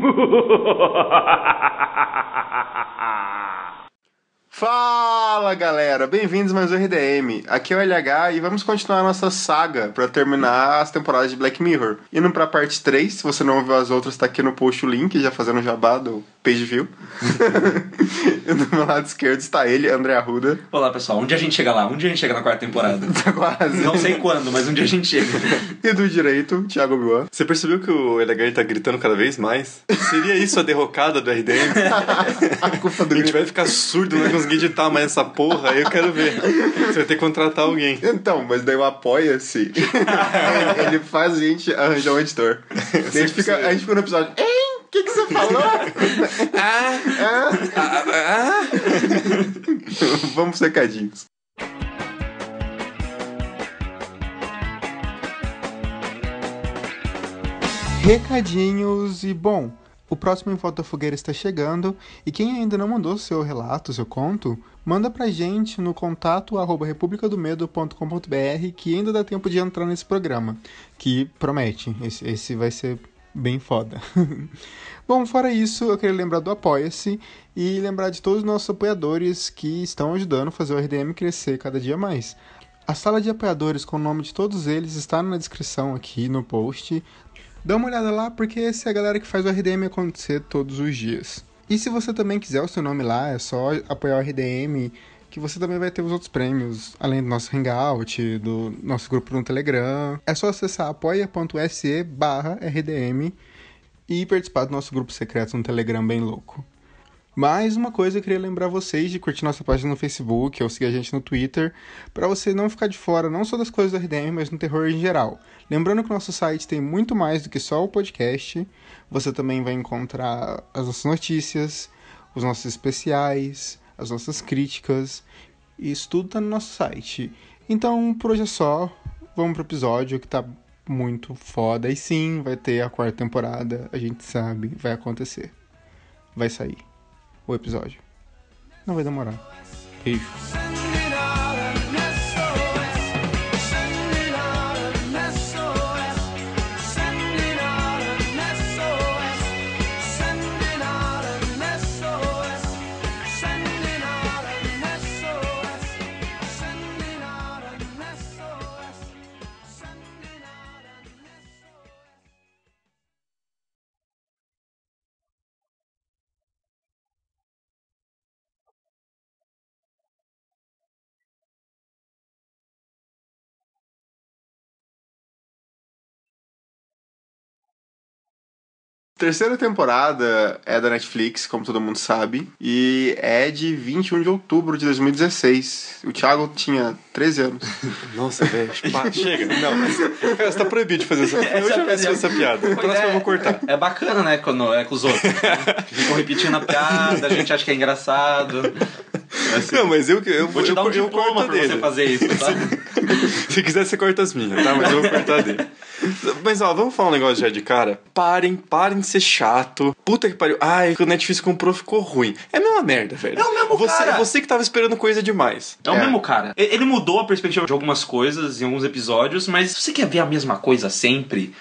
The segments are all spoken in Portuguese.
Fala galera, bem-vindos mais ao RDM. Aqui é o LH e vamos continuar nossa saga para terminar as temporadas de Black Mirror. Indo pra parte 3, se você não ouviu as outras, tá aqui no post o link, já fazendo jabá do page view. e do meu lado esquerdo está ele, André Arruda. Olá pessoal, um dia a gente chega lá, um dia a gente chega na quarta temporada. Tá quase. Não sei quando, mas um dia a gente chega. E do direito, Thiago Biuan. Você percebeu que o LH tá gritando cada vez mais? Seria isso a derrocada do RDM? A culpa do A gente vai ficar surdo, não vai conseguir editar mais essa porra, aí eu quero ver. Você vai ter que contratar alguém. Então, mas daí o apoia-se. ele faz a gente arranjar um editor. Daí a, gente fica, a gente fica no episódio. Hein? O que, que você falou? ah, ah, Vamos pros recadinhos. Recadinhos e bom, o próximo Em Volta à Fogueira está chegando e quem ainda não mandou seu relato, seu conto, manda pra gente no contato arroba republicadomedo.com.br que ainda dá tempo de entrar nesse programa, que promete, esse, esse vai ser bem foda. Bom, fora isso, eu queria lembrar do Apoia-se e lembrar de todos os nossos apoiadores que estão ajudando a fazer o RDM crescer cada dia mais. A sala de apoiadores com o nome de todos eles está na descrição aqui no post. Dá uma olhada lá porque essa é a galera que faz o RDM acontecer todos os dias. E se você também quiser o seu nome lá, é só apoiar o RDM, que você também vai ter os outros prêmios, além do nosso Hangout, do nosso grupo no Telegram. É só acessar apoia.se barra RDM e participar do nosso grupo secreto no Telegram bem louco. Mais uma coisa, eu queria lembrar vocês de curtir nossa página no Facebook ou seguir a gente no Twitter, para você não ficar de fora não só das coisas do RDM, mas no terror em geral. Lembrando que o nosso site tem muito mais do que só o podcast. Você também vai encontrar as nossas notícias, os nossos especiais, as nossas críticas. Isso tudo tá no nosso site. Então, por hoje é só. Vamos pro episódio que tá muito foda. E sim, vai ter a quarta temporada. A gente sabe, vai acontecer. Vai sair o episódio. Não vai demorar. Beijo. Terceira temporada é da Netflix, como todo mundo sabe, e é de 21 de outubro de 2016. O Thiago tinha 13 anos. Nossa, velho, chega. Não, você tá proibido de fazer essa piada. Eu já fiz essa piada. A próxima eu vou cortar. É bacana, né, quando é com os outros. Ficam repetindo a piada, a gente acha que é engraçado. Assim, Não, mas eu, eu vou te eu, dar um eu diploma corto pra dele. você fazer isso, tá? Se quiser, você corta as minhas, tá? Mas eu vou cortar dele. Mas ó, vamos falar um negócio já de cara. Parem, parem de ser chato. Puta que pariu. Ai, que o Netflix comprou ficou ruim. É a mesma merda, velho. É o mesmo você, cara. Você que tava esperando coisa demais. É o É. mesmo cara. Ele mudou a perspectiva de algumas coisas em alguns episódios, mas se você quer ver a mesma coisa sempre,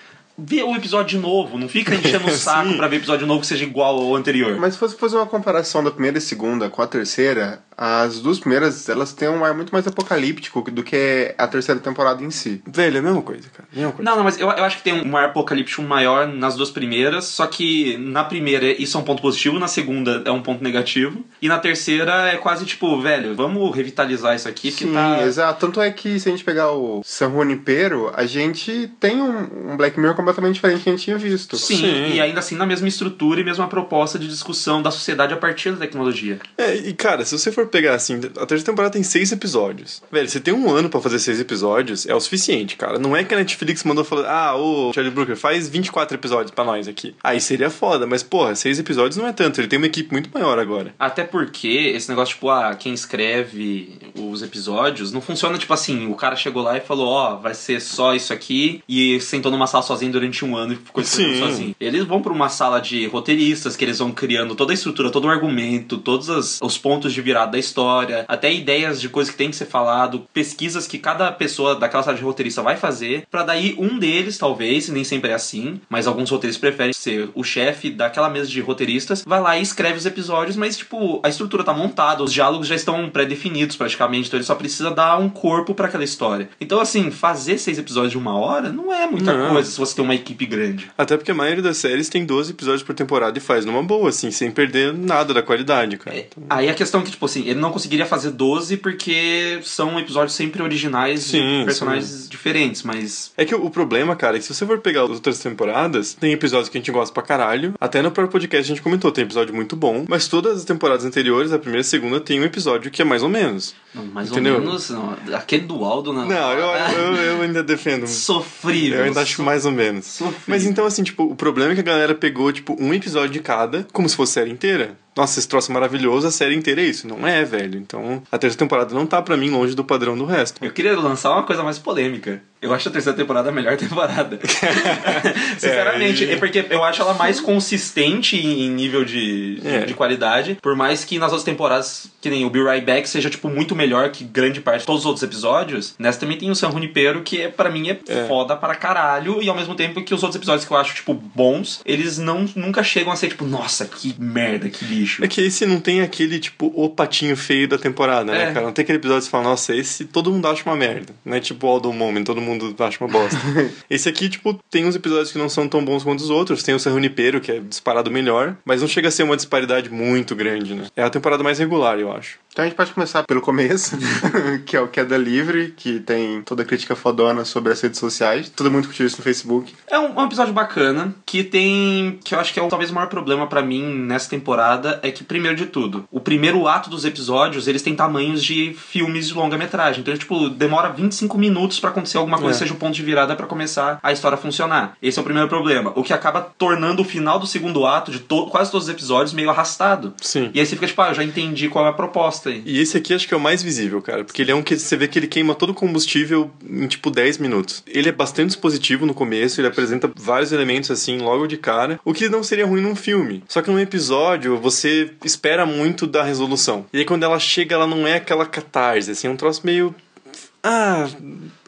vê o episódio de novo. Não fica enchendo o saco pra ver episódio novo que seja igual ao anterior. Mas se fosse fazer uma comparação da primeira e segunda com a terceira, as duas primeiras elas têm um ar muito mais apocalíptico do que a terceira temporada em si. Velho, é a mesma coisa, cara. Mesma coisa. Não, não, mas eu, eu acho que tem um ar apocalíptico maior nas duas primeiras, só que na primeira isso é um ponto positivo, na segunda é um ponto negativo, e na terceira é quase tipo, velho, vamos revitalizar isso aqui, Sim, tá. exato. Tanto é que se a gente pegar o San Junipero, a gente tem um, um Black Mirror completamente diferente que a gente tinha visto. Sim, Sim. e ainda assim na mesma estrutura e mesma proposta de discussão da sociedade a partir da tecnologia. É, e cara, se você for pegar assim, a terceira temporada tem seis episódios. Velho, você tem um ano pra fazer seis episódios, é o suficiente, cara. Não é que a Netflix mandou falar, ah, ô Charlie Brooker, faz 24 episódios pra nós aqui. Aí seria foda, mas porra, seis episódios não é tanto, ele tem uma equipe muito maior agora. Até porque esse negócio, tipo, ah, quem escreve os episódios, não funciona tipo assim, o cara chegou lá e falou, ó, vai ser só isso aqui, e sentou numa sala sozinho durante um ano e ficou escrevendo Sim. sozinho. Eles vão pra uma sala de roteiristas, que eles vão criando toda a estrutura, todo o argumento, todos as- os pontos de virada da história, até ideias de coisas que tem que ser falado, pesquisas que cada pessoa daquela sala de roteirista vai fazer, pra daí um deles, talvez, nem sempre é assim, mas alguns roteiristas preferem ser o chefe daquela mesa de roteiristas, vai lá e escreve os episódios, mas tipo, a estrutura tá montada, os diálogos já estão pré-definidos praticamente, então ele só precisa dar um corpo pra aquela história. Então, assim, fazer seis episódios de uma hora não é muita Não. coisa se você tem uma equipe grande. Até porque a maioria das séries tem 12 episódios por temporada e faz numa boa, assim, sem perder nada da qualidade, cara. É, Aí a questão é que, tipo assim, ele não conseguiria fazer 12 porque são episódios sempre originais Sim, de personagens diferentes, mas. É que o problema, cara, é que se você for pegar as outras temporadas, tem episódios que a gente gosta pra caralho. Até no próprio podcast a gente comentou, tem episódio muito bom. Mas todas as temporadas anteriores, a primeira e a segunda, tem um episódio que é mais ou menos. não, Mais Entendeu? ou menos. Não, aquele do Aldo não. Não, eu, eu, eu ainda defendo. Sofrível. Eu ainda acho mais ou menos. Sofrível. Mas então, assim, tipo, o problema é que a galera pegou, tipo, um episódio de cada, como se fosse série inteira. Nossa, esse troço é maravilhoso, a série inteira é isso. Não é, velho. Então, a terceira temporada não tá, pra mim, longe do padrão do resto. Eu queria lançar uma coisa mais polêmica. Eu acho a terceira temporada a melhor temporada. Sinceramente, É, é, porque eu acho ela mais consistente em nível de, É. de qualidade. Por mais que nas outras temporadas, que nem o Be Right Back, seja, tipo, muito melhor que grande parte de todos os outros episódios. Nessa também tem o San Junipero, que é, pra mim é, É. foda para caralho. E ao mesmo tempo que os outros episódios que eu acho, tipo, bons, eles não, nunca chegam a ser, tipo, nossa, que merda, que lixo. É que esse não tem aquele, tipo, o patinho feio da temporada, né, É. cara? Não tem aquele episódio que você fala, nossa, esse todo mundo acha uma merda. Não é tipo All the Moment, todo mundo acha uma bosta. esse aqui, tipo, tem uns episódios que não são tão bons quanto os outros. Tem o San Junipero, que é disparado melhor, mas não chega a ser uma disparidade muito grande, né? É a temporada mais regular, eu acho. Então a gente pode começar pelo começo, que é o Queda Livre, que tem toda a crítica fodona sobre as redes sociais. Todo mundo curtiu isso no Facebook. É um, um episódio bacana, que tem. que eu acho que é o, talvez o maior problema pra mim nessa temporada é que, primeiro de tudo, o primeiro ato dos episódios eles têm tamanhos de filmes de longa-metragem. Então, tipo, demora 25 minutos pra acontecer alguma coisa, É. seja o ponto de virada pra começar a história a funcionar. Esse é o primeiro problema. O que acaba tornando o final do segundo ato de to- quase todos os episódios meio arrastado. Sim. E aí você fica tipo, ah, eu já entendi qual é a proposta aí. E esse aqui acho que é o mais visível, cara, porque ele é um que você vê que ele queima todo o combustível em tipo 10 minutos. Ele é bastante expositivo no começo, ele apresenta vários elementos assim logo de cara, o que não seria ruim num filme. Só que num episódio você espera muito da resolução. E aí quando ela chega, ela não é aquela catarse, assim, é um troço meio ah,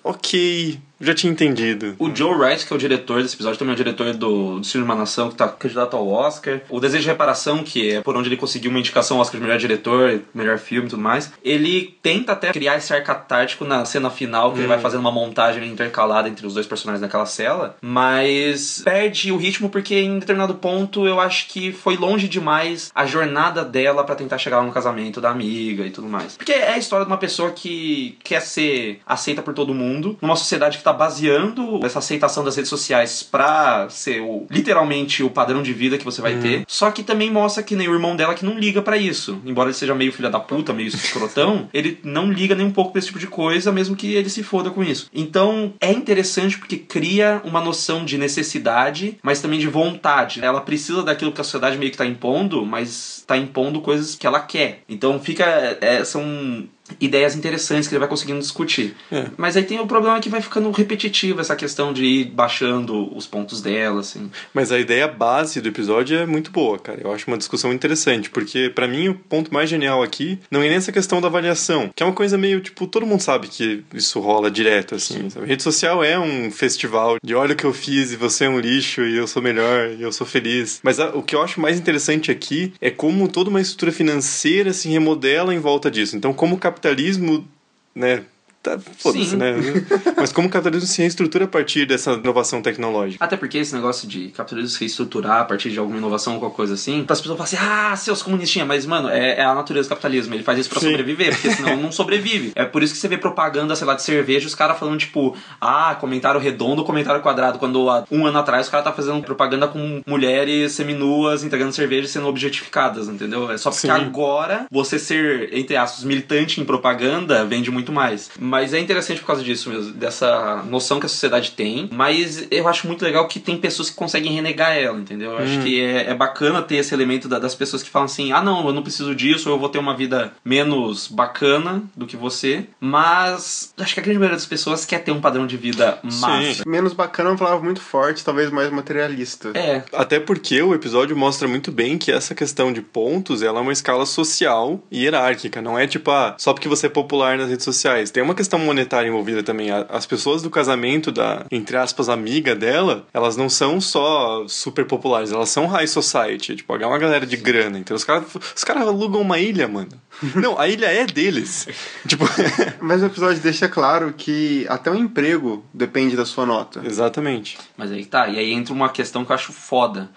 ok, já tinha entendido. O Joe Wright, que é o diretor desse episódio, também é o diretor do, Filho de uma Nação, que tá candidato ao Oscar. O Desejo de Reparação, que é por onde ele conseguiu uma indicação ao Oscar de melhor diretor, melhor filme e tudo mais. Ele tenta até criar esse ar catártico na cena final, que ele vai fazendo uma montagem intercalada entre os dois personagens naquela cela, mas perde o ritmo porque em determinado ponto eu acho que foi longe demais a jornada dela pra tentar chegar no casamento da amiga e tudo mais. Porque é a história de uma pessoa que quer ser aceita por todo mundo, numa sociedade que tá baseando essa aceitação das redes sociais pra ser o, literalmente o padrão de vida que você vai ter. Só que também mostra que nem o irmão dela que não liga pra isso. Embora ele seja meio filha da puta, meio escrotão, ele não liga nem um pouco pra esse tipo de coisa, mesmo que ele se foda com isso. Então é interessante porque cria uma noção de necessidade, mas também de vontade. Ela precisa daquilo que a sociedade meio que tá impondo, mas tá impondo coisas que ela quer. Então fica. é, são ideias interessantes que ele vai conseguindo discutir. É. Mas aí tem o problema que vai ficando repetitivo essa questão de ir baixando os pontos dela, assim. Mas a ideia base do episódio é muito boa, cara. Eu acho uma discussão interessante, porque pra mim o ponto mais genial aqui não é nem essa questão da avaliação, que é uma coisa meio tipo, todo mundo sabe que isso rola direto assim. sabe? Rede social é um festival de olha o que eu fiz e você é um lixo e eu sou melhor e eu sou feliz. Mas a- o que eu acho mais interessante aqui é como toda uma estrutura financeira se remodela em volta disso. Então, como o capitalismo, né, Tá, foda-se, né? Mas como o capitalismo se reestrutura a partir dessa inovação tecnológica? Até porque esse negócio de capitalismo se reestruturar a partir de alguma inovação ou qualquer coisa assim, as pessoas falam assim, ah, seus comunistinhas, mas, mano, é, é a natureza do capitalismo, ele faz isso pra Sim. sobreviver, porque senão não sobrevive. É por isso que você vê propaganda, sei lá, de cerveja, os caras falando, tipo, ah, comentário redondo, comentário quadrado, quando há um ano atrás os caras tá fazendo propaganda com mulheres seminuas entregando cerveja sendo objetificadas, entendeu? É só porque Sim. agora você ser, entre aspas, militante em propaganda vende muito mais. Mas é interessante por causa disso mesmo, dessa noção que a sociedade tem. Mas eu acho muito legal que tem pessoas que conseguem renegar ela, entendeu? Eu acho Hum. que é, é bacana ter esse elemento da- das pessoas que falam assim: ah, não, eu não preciso disso, eu vou ter uma vida menos bacana do que você. Mas acho que a grande maioria das pessoas quer ter um padrão de vida massa. Menos bacana é uma palavra muito forte, talvez mais materialista. É, Até porque o episódio mostra muito bem que essa questão de pontos ela é uma escala social e hierárquica. Não é tipo, ah, só porque você é popular nas redes sociais. Tem uma questão monetária envolvida também. As pessoas do casamento da, entre aspas, amiga dela, elas não são só super populares, elas são high society. Tipo, é uma galera de grana. Então os caras os caras alugam uma ilha, mano. Não, a ilha é deles. tipo, Mas o episódio deixa claro que até o emprego depende da sua nota. exatamente. Mas aí tá, e aí entra uma questão que eu acho foda.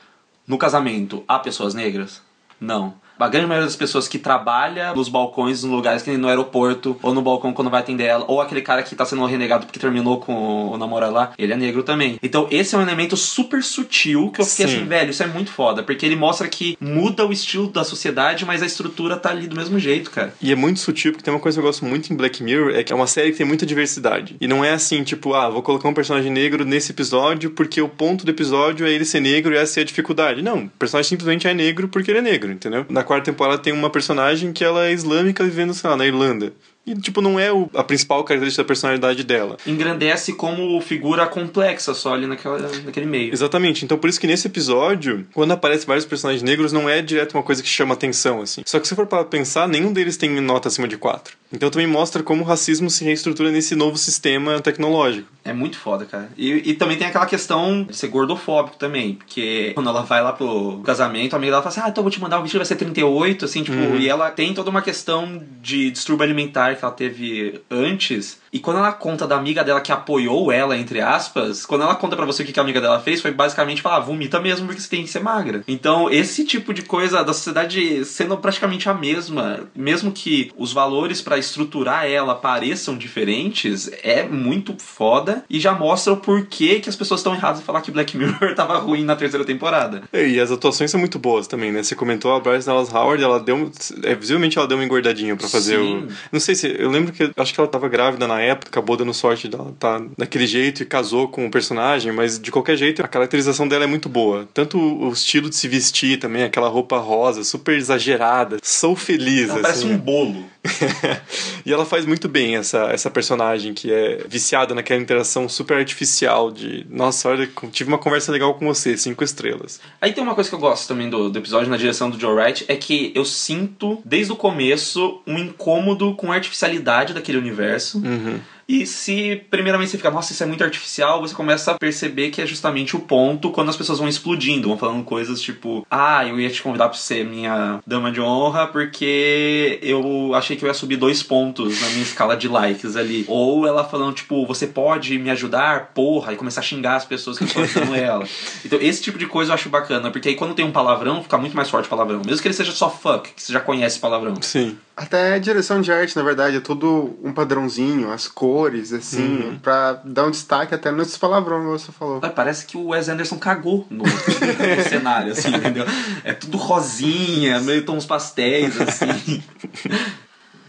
No casamento, há pessoas negras? Não. A grande maioria das pessoas que trabalha nos balcões, nos lugares que no aeroporto, ou no balcão quando vai atender ela, ou aquele cara que tá sendo renegado porque terminou com o namorado lá, ele é negro também. Então esse é um elemento super sutil que eu fiquei Sim. assim, velho, isso é muito foda, porque ele mostra que muda o estilo da sociedade, mas a estrutura tá ali do mesmo jeito, cara. E é muito sutil, porque tem uma coisa que eu gosto muito em Black Mirror, é que é uma série que tem muita diversidade. E não é assim, tipo, ah, vou colocar um personagem negro nesse episódio porque o ponto do episódio é ele ser negro e essa é a dificuldade. Não, o personagem simplesmente é negro porque ele é negro, entendeu? Na quarta temporada tem uma personagem que ela é islâmica vivendo, sei lá, na Irlanda. E, tipo, não é o- a principal característica da personalidade dela. Engrandece como figura complexa só ali naquela, naquele meio. Exatamente. Então, por isso que nesse episódio, quando aparece vários personagens negros, não é direto uma coisa que chama atenção, assim. Só que se for para pensar, nenhum deles tem nota acima de 4. Então também mostra como o racismo se reestrutura nesse novo sistema tecnológico. É muito foda, cara. E, e também tem aquela questão de ser gordofóbico também. Porque quando ela vai lá pro casamento, a amiga dela fala assim: Ah, então eu vou te mandar um vestido, vai ser 38, assim, tipo. E ela tem toda uma questão de distúrbio alimentar que ela teve antes. E quando ela conta da amiga dela que apoiou ela, entre aspas, quando ela conta pra você o que a amiga dela fez, foi basicamente falar: ah, vomita mesmo porque você tem que ser magra. Então, esse tipo de coisa da sociedade sendo praticamente a mesma, mesmo que os valores pra estruturar ela pareçam diferentes, é muito foda e já mostra o porquê que as pessoas estão erradas em falar que Black Mirror tava ruim na terceira temporada. E as atuações são muito boas também, né? Você comentou a Bryce Dallas Howard, ela deu. É, visivelmente ela deu uma engordadinha pra fazer Sim. o. Não sei se. Eu lembro que. Acho que ela tava grávida na época, acabou dando sorte dela tá daquele jeito e casou com o personagem, mas de qualquer jeito a caracterização dela é muito boa. Tanto o estilo de se vestir também, aquela roupa rosa, super exagerada. Sou feliz, Ela parece assim. um bolo. e ela faz muito bem essa, essa personagem que é viciada naquela interação super artificial de nossa, olha, tive uma conversa legal com você, cinco estrelas. Aí tem uma coisa que eu gosto também do, do episódio na direção do Joe Wright, é que eu sinto, desde o começo, um incômodo com a artificialidade daquele universo. Uhum. E se primeiramente você fica, nossa, isso é muito artificial, você começa a perceber que é justamente o ponto quando as pessoas vão explodindo, vão falando coisas tipo, ah, eu ia te convidar pra ser minha dama de honra porque eu achei que eu ia subir dois pontos na minha escala de likes ali. Ou ela falando, tipo, você pode me ajudar, porra, e começar a xingar as pessoas que estão ajudando ela. Então esse tipo de coisa eu acho bacana, porque aí quando tem um palavrão, fica muito mais forte o palavrão. Mesmo que ele seja só fuck, que você já conhece palavrão. Sim. Até a direção de arte, na verdade, é tudo um padrãozinho, as cores, assim, pra dar um destaque até nesses palavrões que você falou. Ai, Parece que o Wes Anderson cagou no, no cenário, assim, entendeu? É tudo rosinha, meio tons pastéis, assim.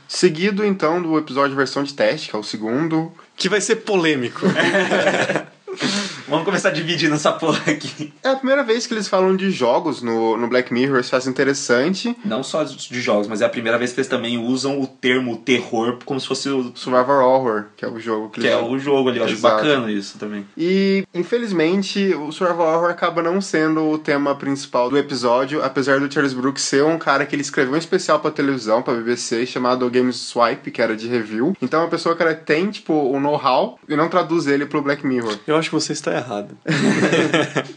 Seguido, então, do episódio versão de teste, que é o segundo. Que vai ser polêmico. Vamos começar dividindo essa porra aqui. É a primeira vez que eles falam de jogos no, no Black Mirror, isso faz interessante. Não só de jogos, mas é a primeira vez que eles também usam o termo terror como se fosse o. Survivor Horror, que é o jogo que, Que eles é o jogo ali, eu acho Exato. bacana isso também. E, infelizmente, o Survival Horror acaba não sendo o tema principal do episódio, apesar do Charles Brooks ser um cara que ele escreveu um especial pra televisão, pra BBC, chamado Games Swipe, que era de review. Então, é uma pessoa que ela tem, tipo, o know-how e não traduz ele pro Black Mirror. Eu acho que você está errado.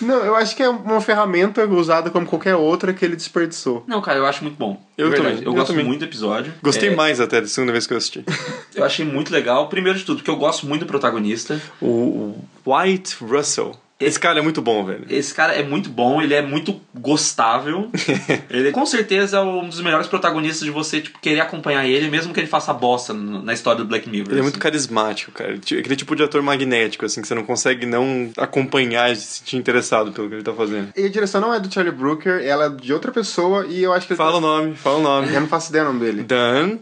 Não, eu acho que é uma ferramenta usada como qualquer outra que ele desperdiçou. Não, cara, eu acho muito bom. Eu também, Eu, eu gosto também. muito do episódio. Gostei É, mais até da segunda vez que eu assisti. Eu achei muito legal. Primeiro de tudo, porque eu gosto muito do protagonista. O White Russell. Esse cara é muito bom, velho. Esse cara é muito bom, ele é muito gostável. ele com certeza é um dos melhores protagonistas de você tipo, querer acompanhar ele, mesmo que ele faça bosta na história do Black Mirror. Ele é muito assim. carismático, cara. Aquele tipo de ator magnético, assim, que você não consegue não acompanhar e se sentir interessado pelo que ele tá fazendo. E a direção não é do Charlie Brooker, ela é de outra pessoa e eu acho que ele Fala o nome, fala o nome. Eu não faço ideia do nome dele. Dan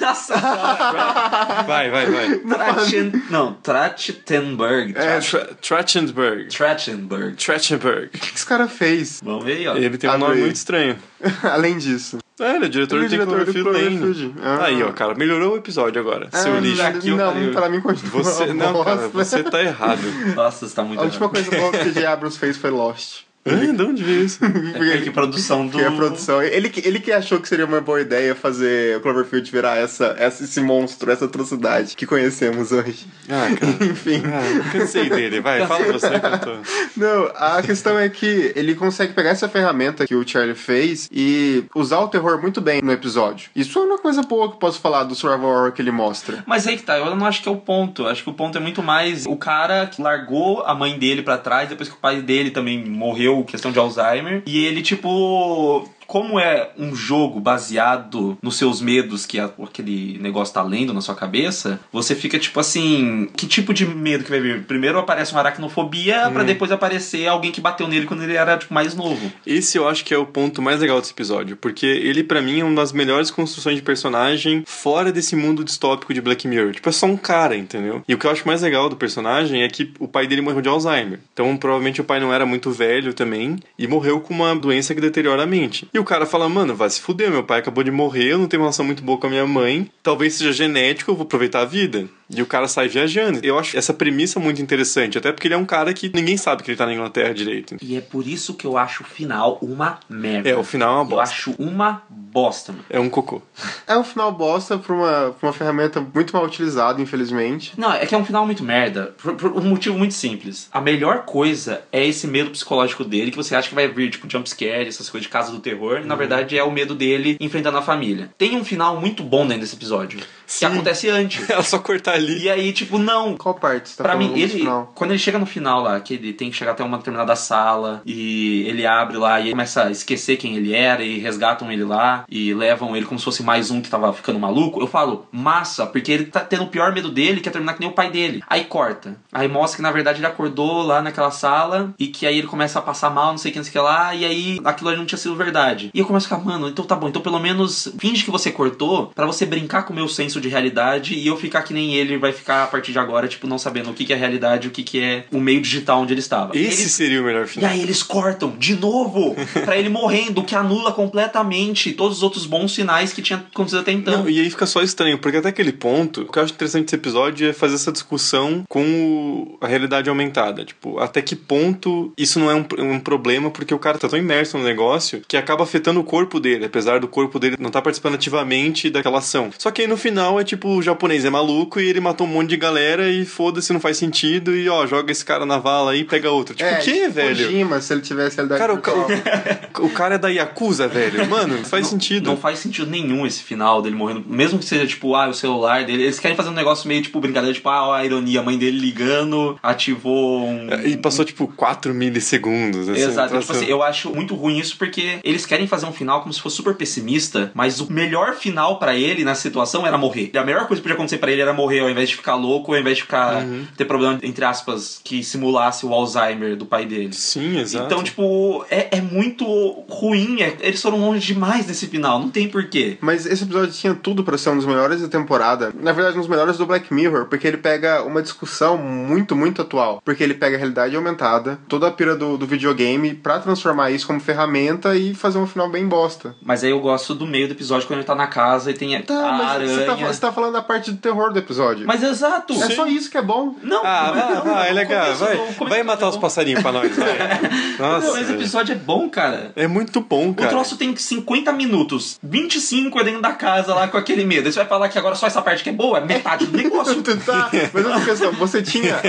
Nossa senhora. Vai, vai, vai. Trachen... Não, Trachtenberg. É, Tra Trachtenberg. Trachtenberg. Trachtenberg. O que esse cara fez? Vamos ver aí, ó. Ele tem um Adorei. nome muito estranho. Além disso. É, ele é diretor Ele é de Cloverfield Lane. Ah. Aí, ó, cara, melhorou o episódio agora. seu Ah, lixo. aqui não, eu- pra mim continua Você, não, cara, você tá errado. Nossa, você tá muito A última errado. coisa boa que o J. Abrams fez foi Lost. Hã? De onde veio isso? É que produção do... Que é a produção. Ele, que- ele que achou que seria uma boa ideia fazer o Cloverfield virar essa, essa, esse monstro, essa atrocidade que conhecemos hoje. Ah, cara. Enfim. Ah, cansei dele. Vai, fala você que eu tô... Não, a questão é que ele consegue pegar essa ferramenta que o Charlie fez e usar o terror muito bem no episódio. Isso é uma coisa boa que eu posso falar do survival horror que ele mostra. Mas aí que tá, eu não acho que é o ponto. Acho que o ponto é muito mais o cara que largou a mãe dele pra trás depois que o pai dele também morreu, questão de Alzheimer. E ele, tipo. Como é um jogo baseado nos seus medos que aquele negócio tá lendo na sua cabeça, você fica tipo assim: que tipo de medo que vai vir? Primeiro aparece uma aracnofobia pra depois aparecer alguém que bateu nele quando ele era tipo, mais novo. Esse eu acho que é o ponto mais legal desse episódio, porque ele pra mim é uma das melhores construções de personagem fora desse mundo distópico de Black Mirror. Tipo, é só um cara, entendeu? E o que eu acho mais legal do personagem é que o pai dele morreu de Alzheimer. Então, provavelmente o pai não era muito velho também e morreu com uma doença que deteriora a mente. E o cara fala: "Mano, vai se fuder, meu pai acabou de morrer, eu não tenho uma relação muito boa com a minha mãe. Talvez seja genético, eu vou aproveitar a vida." E o cara sai viajando. Eu acho essa premissa muito interessante, até porque ele é um cara que ninguém sabe que ele tá na Inglaterra direito. E é por isso que eu acho o final uma merda. É, o final é uma Eu bosta. acho uma bosta, mano. É um cocô. É um final bosta pra uma, pra uma ferramenta muito mal utilizada, infelizmente. Não, é que é um final muito merda. Por, por um motivo muito simples. A melhor coisa é esse medo psicológico dele, que você acha que vai vir, tipo, jumpscare, essas coisas de casa do terror. E, na verdade, é o medo dele enfrentando a família. Tem um final muito bom dentro desse episódio. Que acontece antes. Ela só cortar ali. E aí, tipo, não. Qual parte você tá Pra mim, ele, final? quando ele chega no final lá, que ele tem que chegar até uma determinada sala e ele abre lá e ele começa a esquecer quem ele era e resgatam ele lá e levam ele como se fosse mais um que tava ficando maluco, eu falo, massa, porque ele tá tendo o pior medo dele, que é terminar que nem o pai dele. Aí corta. Aí mostra que na verdade ele acordou lá naquela sala e que aí ele começa a passar mal, não sei o que, não sei o que lá, e aí aquilo ali não tinha sido verdade. E eu começo a ficar, mano, então tá bom, então pelo menos finge que você cortou pra você brincar com o meu senso de realidade e eu ficar que nem ele vai ficar a partir de agora, tipo, não sabendo o que, que é realidade e o que, que é o meio digital onde ele estava. Esse Eles- seria o melhor E final. aí eles cortam de novo pra ele morrendo, o que anula completamente todos os outros bons sinais que tinha acontecido até então. Não, e aí fica só estranho, porque até aquele ponto, o que eu acho interessante desse episódio é fazer essa discussão com a realidade aumentada. Tipo, até que ponto isso não é um, um problema, porque o cara tá tão imerso no negócio que acaba afetando o corpo dele, apesar do corpo dele não estar participando ativamente daquela ação. Só que aí no final é tipo, o japonês é maluco e ele matou um monte de galera e foda-se, não faz sentido, e ó, joga esse cara na vala aí e pega outro. Tipo, é, o que, tipo velho? Kojima, se ele tivesse realidade Cara, o, o, o cara é da Yakuza, velho. Mano, não faz Não- sentido. Não faz sentido nenhum esse final dele morrendo. Mesmo que seja, tipo, ah, o celular dele. Eles querem fazer um negócio meio, tipo, brincadeira, tipo, ah, ó, a ironia, a mãe dele ligando, ativou um. E passou tipo 4 milissegundos. Assim, Exato, tipo assim, eu acho muito ruim isso porque eles querem fazer um final como se fosse super pessimista, mas o melhor final pra ele nessa situação era morrer. E a melhor coisa que podia acontecer pra ele era morrer ao invés de ficar louco, ao invés de ficar Uhum. ter problema entre aspas que simulasse o Alzheimer do pai dele. Sim, exato. Então, tipo, é, é muito ruim. é- eles foram longe demais desse final. Não tem porquê. Mas esse episódio tinha tudo pra ser um dos melhores da temporada. Na verdade, um dos melhores do Black Mirror, porque ele pega uma discussão muito, muito atual. Porque ele pega a realidade aumentada, toda a pira do, do videogame, pra transformar isso como ferramenta e fazer um final bem bosta. Mas aí eu gosto do meio do episódio quando ele tá na casa e tem Tá, a mas aranha. você tá, você tá falando da parte do terror do episódio. Mas exato. é só isso que é bom. Não, Ah, não, vai, não, vai, é o legal. começo Vai, o começo vai do matar os episódio passarinhos pra nós, vai. é. Nossa. Não, esse episódio é bom, cara. É muito bom, O cara. troço tem 50 minutos, 25 é dentro da casa lá com aquele medo. Aí você vai falar que agora só essa parte que é boa, é metade do negócio. tá, mas outra questão, você tinha.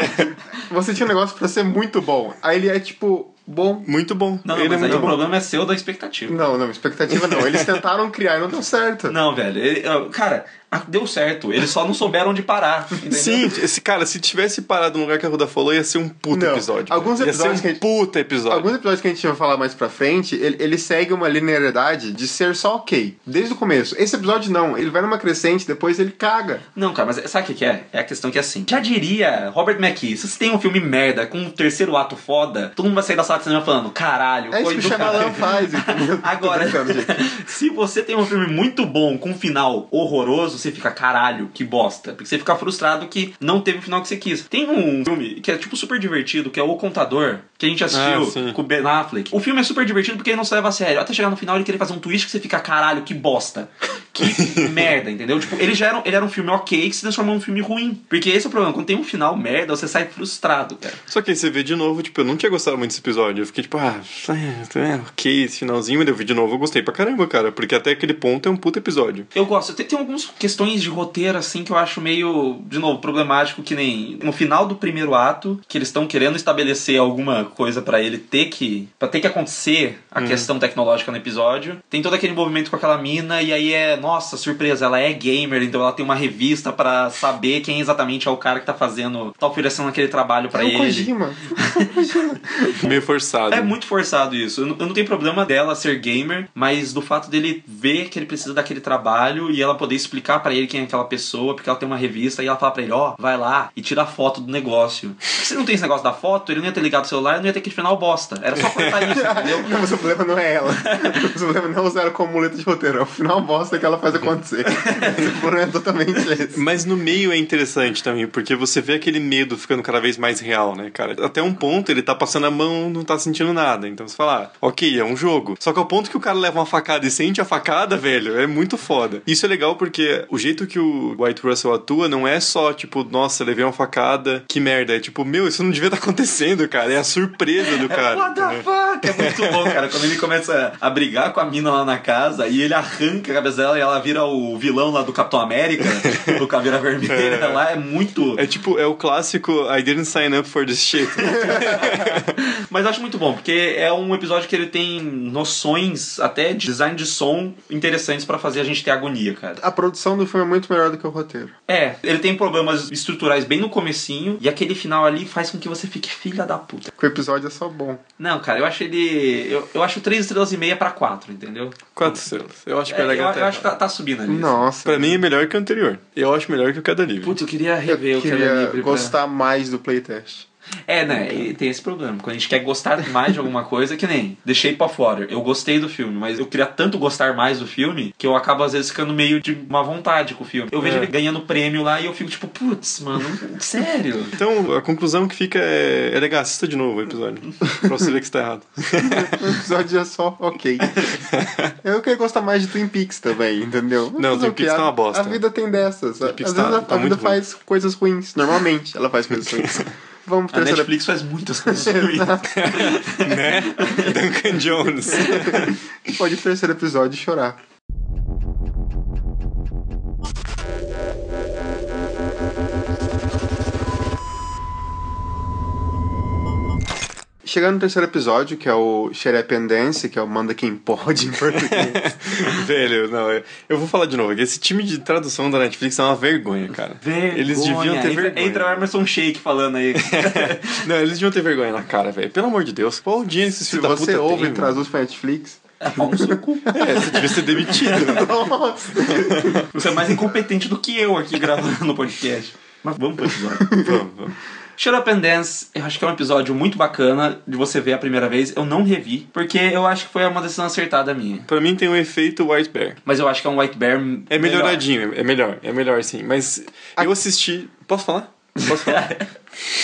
Você tinha um negócio pra ser muito bom. Aí ele é tipo, bom. Muito bom. Não, não, Ele é mas aí muito o bom. problema é seu da expectativa. Não, não, expectativa não. Eles tentaram criar e não deu certo. Não, velho. ele- cara, ah, deu certo. Eles só não souberam onde parar. Entendeu? Sim, esse cara, se tivesse parado no lugar que a Ruda falou, ia ser um puta Não, episódio. alguns ia episódios ser que a um gente- puta episódio. Alguns episódios que a gente vai falar mais pra frente, ele, ele segue uma linearidade de ser só ok. Desde o começo. Esse episódio não. Ele vai numa crescente, depois ele caga. Não, cara, mas sabe o que que é? É a questão que é assim. Já diria Robert McKee, se você tem um filme merda com um terceiro ato foda, todo mundo vai sair da sala de cinema falando, caralho, É isso foi que o Shyamalan caralho. faz, Agora, se você tem um filme muito bom com um final horroroso, você fica, caralho, que bosta. Porque você fica frustrado que não teve o final que você quis. Tem um filme que é tipo super divertido, que é O Contador, que a gente assistiu Ah, com o Ben Affleck. O filme é super divertido porque ele não se leva a sério. Até chegar no final ele querer fazer um twist que você fica, caralho, que bosta. Que merda, entendeu? Tipo, ele já era, ele era um filme ok que se transformou num filme ruim. Porque esse é o problema. Quando tem um final merda, você sai frustrado, cara. Só que aí você vê de novo, tipo, eu não tinha gostado muito desse episódio. Eu fiquei tipo, ah, é, é, ok, esse finalzinho, mas eu vi de novo, eu gostei pra caramba, cara. Porque até aquele ponto é um puta episódio. Eu gosto. Tem, tem algumas questões de roteiro, assim, que eu acho meio, de novo, problemático, que nem no final do primeiro ato, que eles estão querendo estabelecer alguma coisa pra ele ter que. pra ter que acontecer a questão tecnológica no episódio. Tem todo aquele envolvimento com aquela mina, e aí é, nossa, surpresa, ela é gamer, então ela tem uma revista pra saber quem exatamente é o cara que tá fazendo. tá oferecendo aquele trabalho pra É o ele. Kojima. Meio forçado. É muito forçado isso. Eu não, eu não tenho problema dela ser gamer, mas do fato dele ver que ele precisa daquele trabalho e ela poder explicar pra ele quem é aquela pessoa, porque ela tem uma revista e ela fala pra ele, ó, vai lá e tira a foto do negócio. Se não tem esse negócio da foto, ele não ia ter ligado o celular e não ia ter que final bosta. Era só cortar isso, entendeu? Não, mas o problema não é ela. O problema não é usar ela como muleta de roteiro. É o final bosta que ela faz acontecer. O problema é totalmente esse. Mas no meio é interessante também, porque você vê aquele medo ficando cada vez mais real, né, cara? Até um ponto ele tá passando a mão, não tá sentindo nada. Então você fala, ah, ok, é um jogo. Só que ao ponto que o cara leva uma facada e sente a facada, velho, é muito foda. Isso é legal porque o jeito que o White Russell atua não é só, tipo, nossa, levei uma facada, que merda. É tipo, meu, isso não devia estar acontecendo, cara. É a surpresa do cara. What the fuck? É muito bom, cara. Quando ele começa a brigar com a mina lá na casa e ele arranca a cabeça dela e ela vira o vilão lá do Capitão América, do Caveira Vermelha, lá é muito. É tipo, é o clássico I didn't sign up for this shit. Mas acho muito bom, porque é um episódio que ele tem noções até de design de som interessantes pra fazer a gente ter agonia, cara. A produção do filme é muito melhor do que o roteiro. É, ele tem problemas estruturais bem no comecinho e aquele final ali faz com que você fique filha da puta. O episódio é só bom. Não, cara, eu acho ele. Eu, eu acho 3 estrelas e meia pra 4, entendeu? Quatro estrelas. Eu acho que É, é, eu, legal. eu acho que tá, tá subindo ali. Nossa. Pra mim é melhor que o anterior. Eu acho melhor que o Queda Livre. Putz, eu queria Eu rever o Queda queria Livre. pra- gostar mais do playtest. É, né? E tem esse problema. Quando a gente quer gostar mais de alguma coisa, que nem The Shape of Water. Eu gostei do filme, mas eu queria tanto gostar mais do filme que eu acabo às vezes ficando meio de uma vontade com o filme. Eu vejo É. ele ganhando prêmio lá e eu fico tipo, putz, mano, sério? Então, a conclusão que fica é, é legal, assista de novo o episódio. pra você ver que está errado. O episódio é só ok. Eu queria gostar mais de Twin Peaks também, entendeu? Não, Fazer Twin? Peaks tá uma bosta. A vida tem dessas. Às Peaks vezes tá- a, tá a vida faz coisas ruins. Normalmente ela faz coisas ruins. Vamos A Netflix faz muitas coisas ruins. né? Duncan Jones. Pode pro terceiro episódio e chorar. Chegando no terceiro episódio, que é o Xerependence, que é o Manda Quem Pode em português. Velho, não, eu, vou falar de novo. Esse time de tradução da Netflix é uma vergonha, cara. Vergonha. Eles deviam ter entra, vergonha. Entra o Emerson Shake falando aí. Não, eles deviam ter vergonha na cara, velho. Pelo amor de Deus. Qual o dinheiro que esses Se filhos da puta você ouve e traduz pra Netflix. Mano? É, você devia ser demitido. Nossa! Você é mais incompetente do que eu aqui gravando no podcast. Mas vamos pro episódio. vamos, vamos. Shut Up and Dance, eu acho que é um episódio muito bacana de você ver a primeira vez. Eu não revi, porque eu acho que foi uma decisão acertada minha. Pra mim tem o efeito White Bear. Mas eu acho que é um White Bear. É melhor. melhoradinho, é melhor, é melhor sim. Mas eu assisti. Posso falar? Posso falar?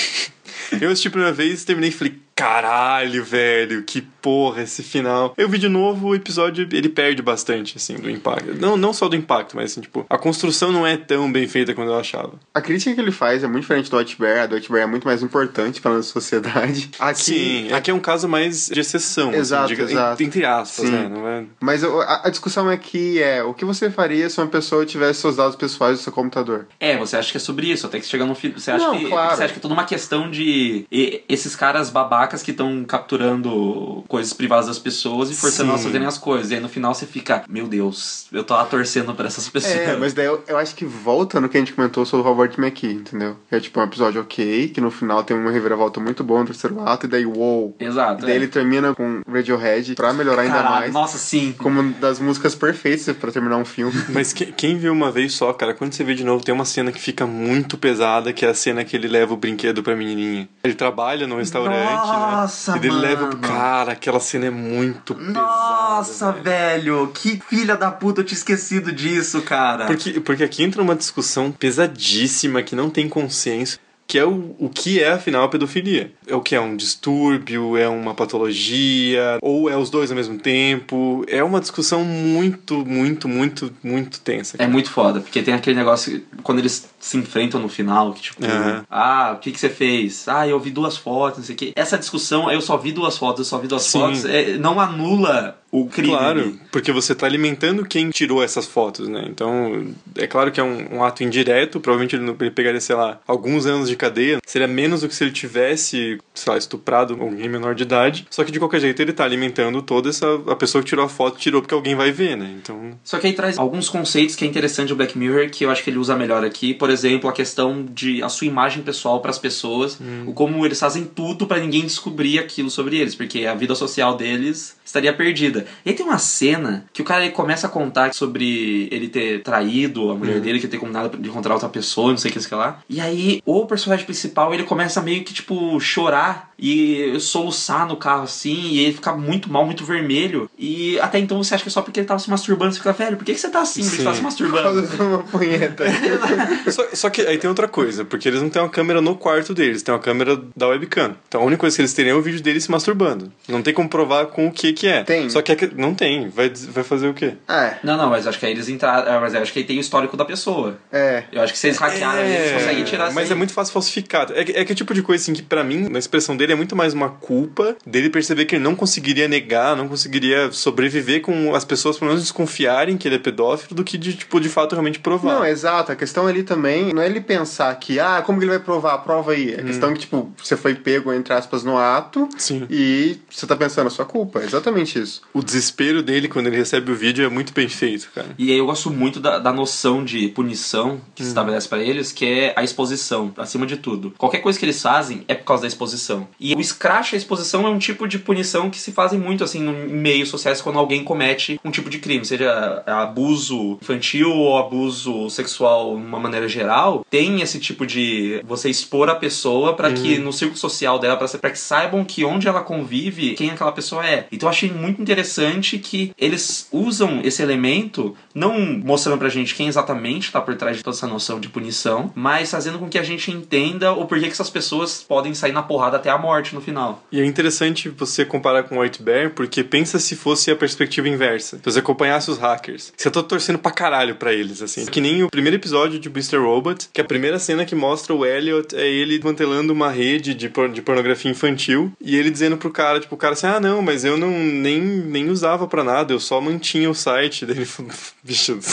eu assisti a primeira vez, terminei e falei, caralho, velho, que porra esse final. Eu vi de novo o episódio, ele perde bastante, assim, do impacto. Não, não só do impacto, mas assim, tipo, a construção não é tão bem feita quanto eu achava. A crítica que ele faz é muito diferente do White Bear. A do White Bear é muito mais importante pra nossa sociedade. Aqui, Sim, aqui é um caso mais de exceção. Exato, assim, diga- exato. Entre aspas, Sim. né? Não é... Mas a, a discussão aqui é o que você faria se uma pessoa tivesse seus dados pessoais no seu computador? É, você acha que é sobre isso, até que chega no fim. Você acha, Não, que, claro. você acha que é toda uma questão de e- esses caras babacas babacas que estão capturando coisas privadas das pessoas e forçando elas a fazerem as coisas. E aí no final você fica, meu Deus, eu tô lá torcendo pra essas pessoas. É, mas daí eu, eu acho que volta no que a gente comentou sobre o Robert McKee, entendeu? É tipo um episódio ok, que no final tem uma reviravolta muito boa no terceiro ato, e daí, uou. Exato. E daí é. ele termina com Radiohead pra melhorar ainda Caralho, mais. Nossa, sim. Como uma das músicas perfeitas pra terminar um filme. Mas que- quem viu uma vez só, cara, quando você vê de novo, tem uma cena que fica muito pesada, que é a cena que ele leva o brinquedo pra menininha. Ele trabalha no restaurante, Nossa, né? Ele leva pro mano. cara, aquela cena é muito Nossa, pesada. velho. velho, que filha da puta, eu tinha esquecido disso, cara. Porque, porque aqui entra uma discussão pesadíssima que não tem consenso. Que é o, o que é, afinal, a pedofilia. É o que é um distúrbio, é uma patologia, ou é os dois ao mesmo tempo. É uma discussão muito, muito, muito, muito tensa. É muito foda, porque tem aquele negócio quando eles se enfrentam no final, que tipo, Aham. ah, o que, que você fez? Ah, eu vi duas fotos, não sei o quê. Essa discussão, eu só vi duas fotos, eu só vi duas Sim. fotos, é, não anula o crime. Claro, porque você tá alimentando quem tirou essas fotos, né? Então, é claro que é um, um ato indireto, provavelmente ele, não- ele pegaria, sei lá, alguns anos de cadeia. Seria menos do que se ele tivesse, sei lá, estuprado alguém menor de idade. Só que de qualquer jeito ele tá alimentando toda essa. A pessoa que tirou a foto tirou porque alguém vai ver, né? Então. Só que aí traz alguns conceitos que é interessante do Black Mirror, que eu acho que ele usa melhor aqui. Por exemplo, a questão de a sua imagem pessoal para as pessoas, o como eles fazem tudo para ninguém descobrir aquilo sobre eles, porque a vida social deles estaria perdida. E aí tem uma cena que o cara ele começa a contar sobre ele ter traído a mulher dele, que ter combinado de encontrar outra pessoa, não sei o que, isso que lá. E aí o personagem principal ele começa meio que tipo chorar e soluçar no carro assim, e ele fica muito mal, muito vermelho. E até então você acha que é só porque ele tava se masturbando, você fica, velho, por que, que você tá assim? Porque você tá se masturbando. Fazendo uma punheta. Só, só que aí tem outra coisa, porque eles não têm uma câmera no quarto deles, tem uma câmera da webcam. Então a única coisa que eles teriam é o vídeo dele se masturbando. Não tem como provar com o que que é. Tem. Só que é que- não tem. Vai, vai fazer o quê? É, Não, não, mas acho que aí eles entraram. ah, Mas acho que aí tem o histórico da pessoa. é. Eu acho que se eles hackearam, eles conseguem tirar Mas aí. é muito fácil falsificar. É, que- é que é o tipo de coisa assim que, pra mim, na expressão dele, é muito mais uma culpa dele perceber que ele não conseguiria negar, não conseguiria sobreviver com as pessoas, pelo menos, desconfiarem que ele é pedófilo, do que de, tipo, de fato realmente provar. Não, exato. A questão ali também não é ele pensar que, ah, como que ele vai provar? Prova aí. Hum. A questão é que, tipo, você foi pego, entre aspas, no ato Sim. e você tá pensando a sua culpa. É exatamente isso. O desespero dele quando ele recebe o vídeo é muito bem feito, cara. E aí eu gosto muito da, da noção de punição que Hum. se estabelece pra eles, que é a exposição, acima de tudo. Qualquer coisa que eles fazem é por causa da exposição. E o scratch, a exposição, é um tipo de punição que se fazem muito, assim, no- em meios sociais quando alguém comete um tipo de crime, seja abuso infantil ou abuso sexual de uma maneira geral, tem esse tipo de você expor a pessoa pra que Hum. no círculo social dela, pra pra que saibam que onde ela convive, quem aquela pessoa é. Então eu achei muito interessante que eles usam esse elemento, não mostrando pra gente quem exatamente tá por trás de toda essa noção de punição, mas fazendo com que a gente entenda o porquê que essas pessoas podem sair na porrada até a morte no final. E é interessante você comparar com o White Bear, porque pensa se fosse a perspectiva inversa. Se você acompanhasse os hackers. Você tá torcendo pra caralho pra eles, assim. Que nem o primeiro episódio de Mr. Robot, que a primeira cena que mostra o Elliot é ele mantelando uma rede de, por- de pornografia infantil e ele dizendo pro cara, tipo, o cara assim, ah, não, mas eu não nem, nem usava pra nada, eu só mantinha o site. Daí ele falou, bicho...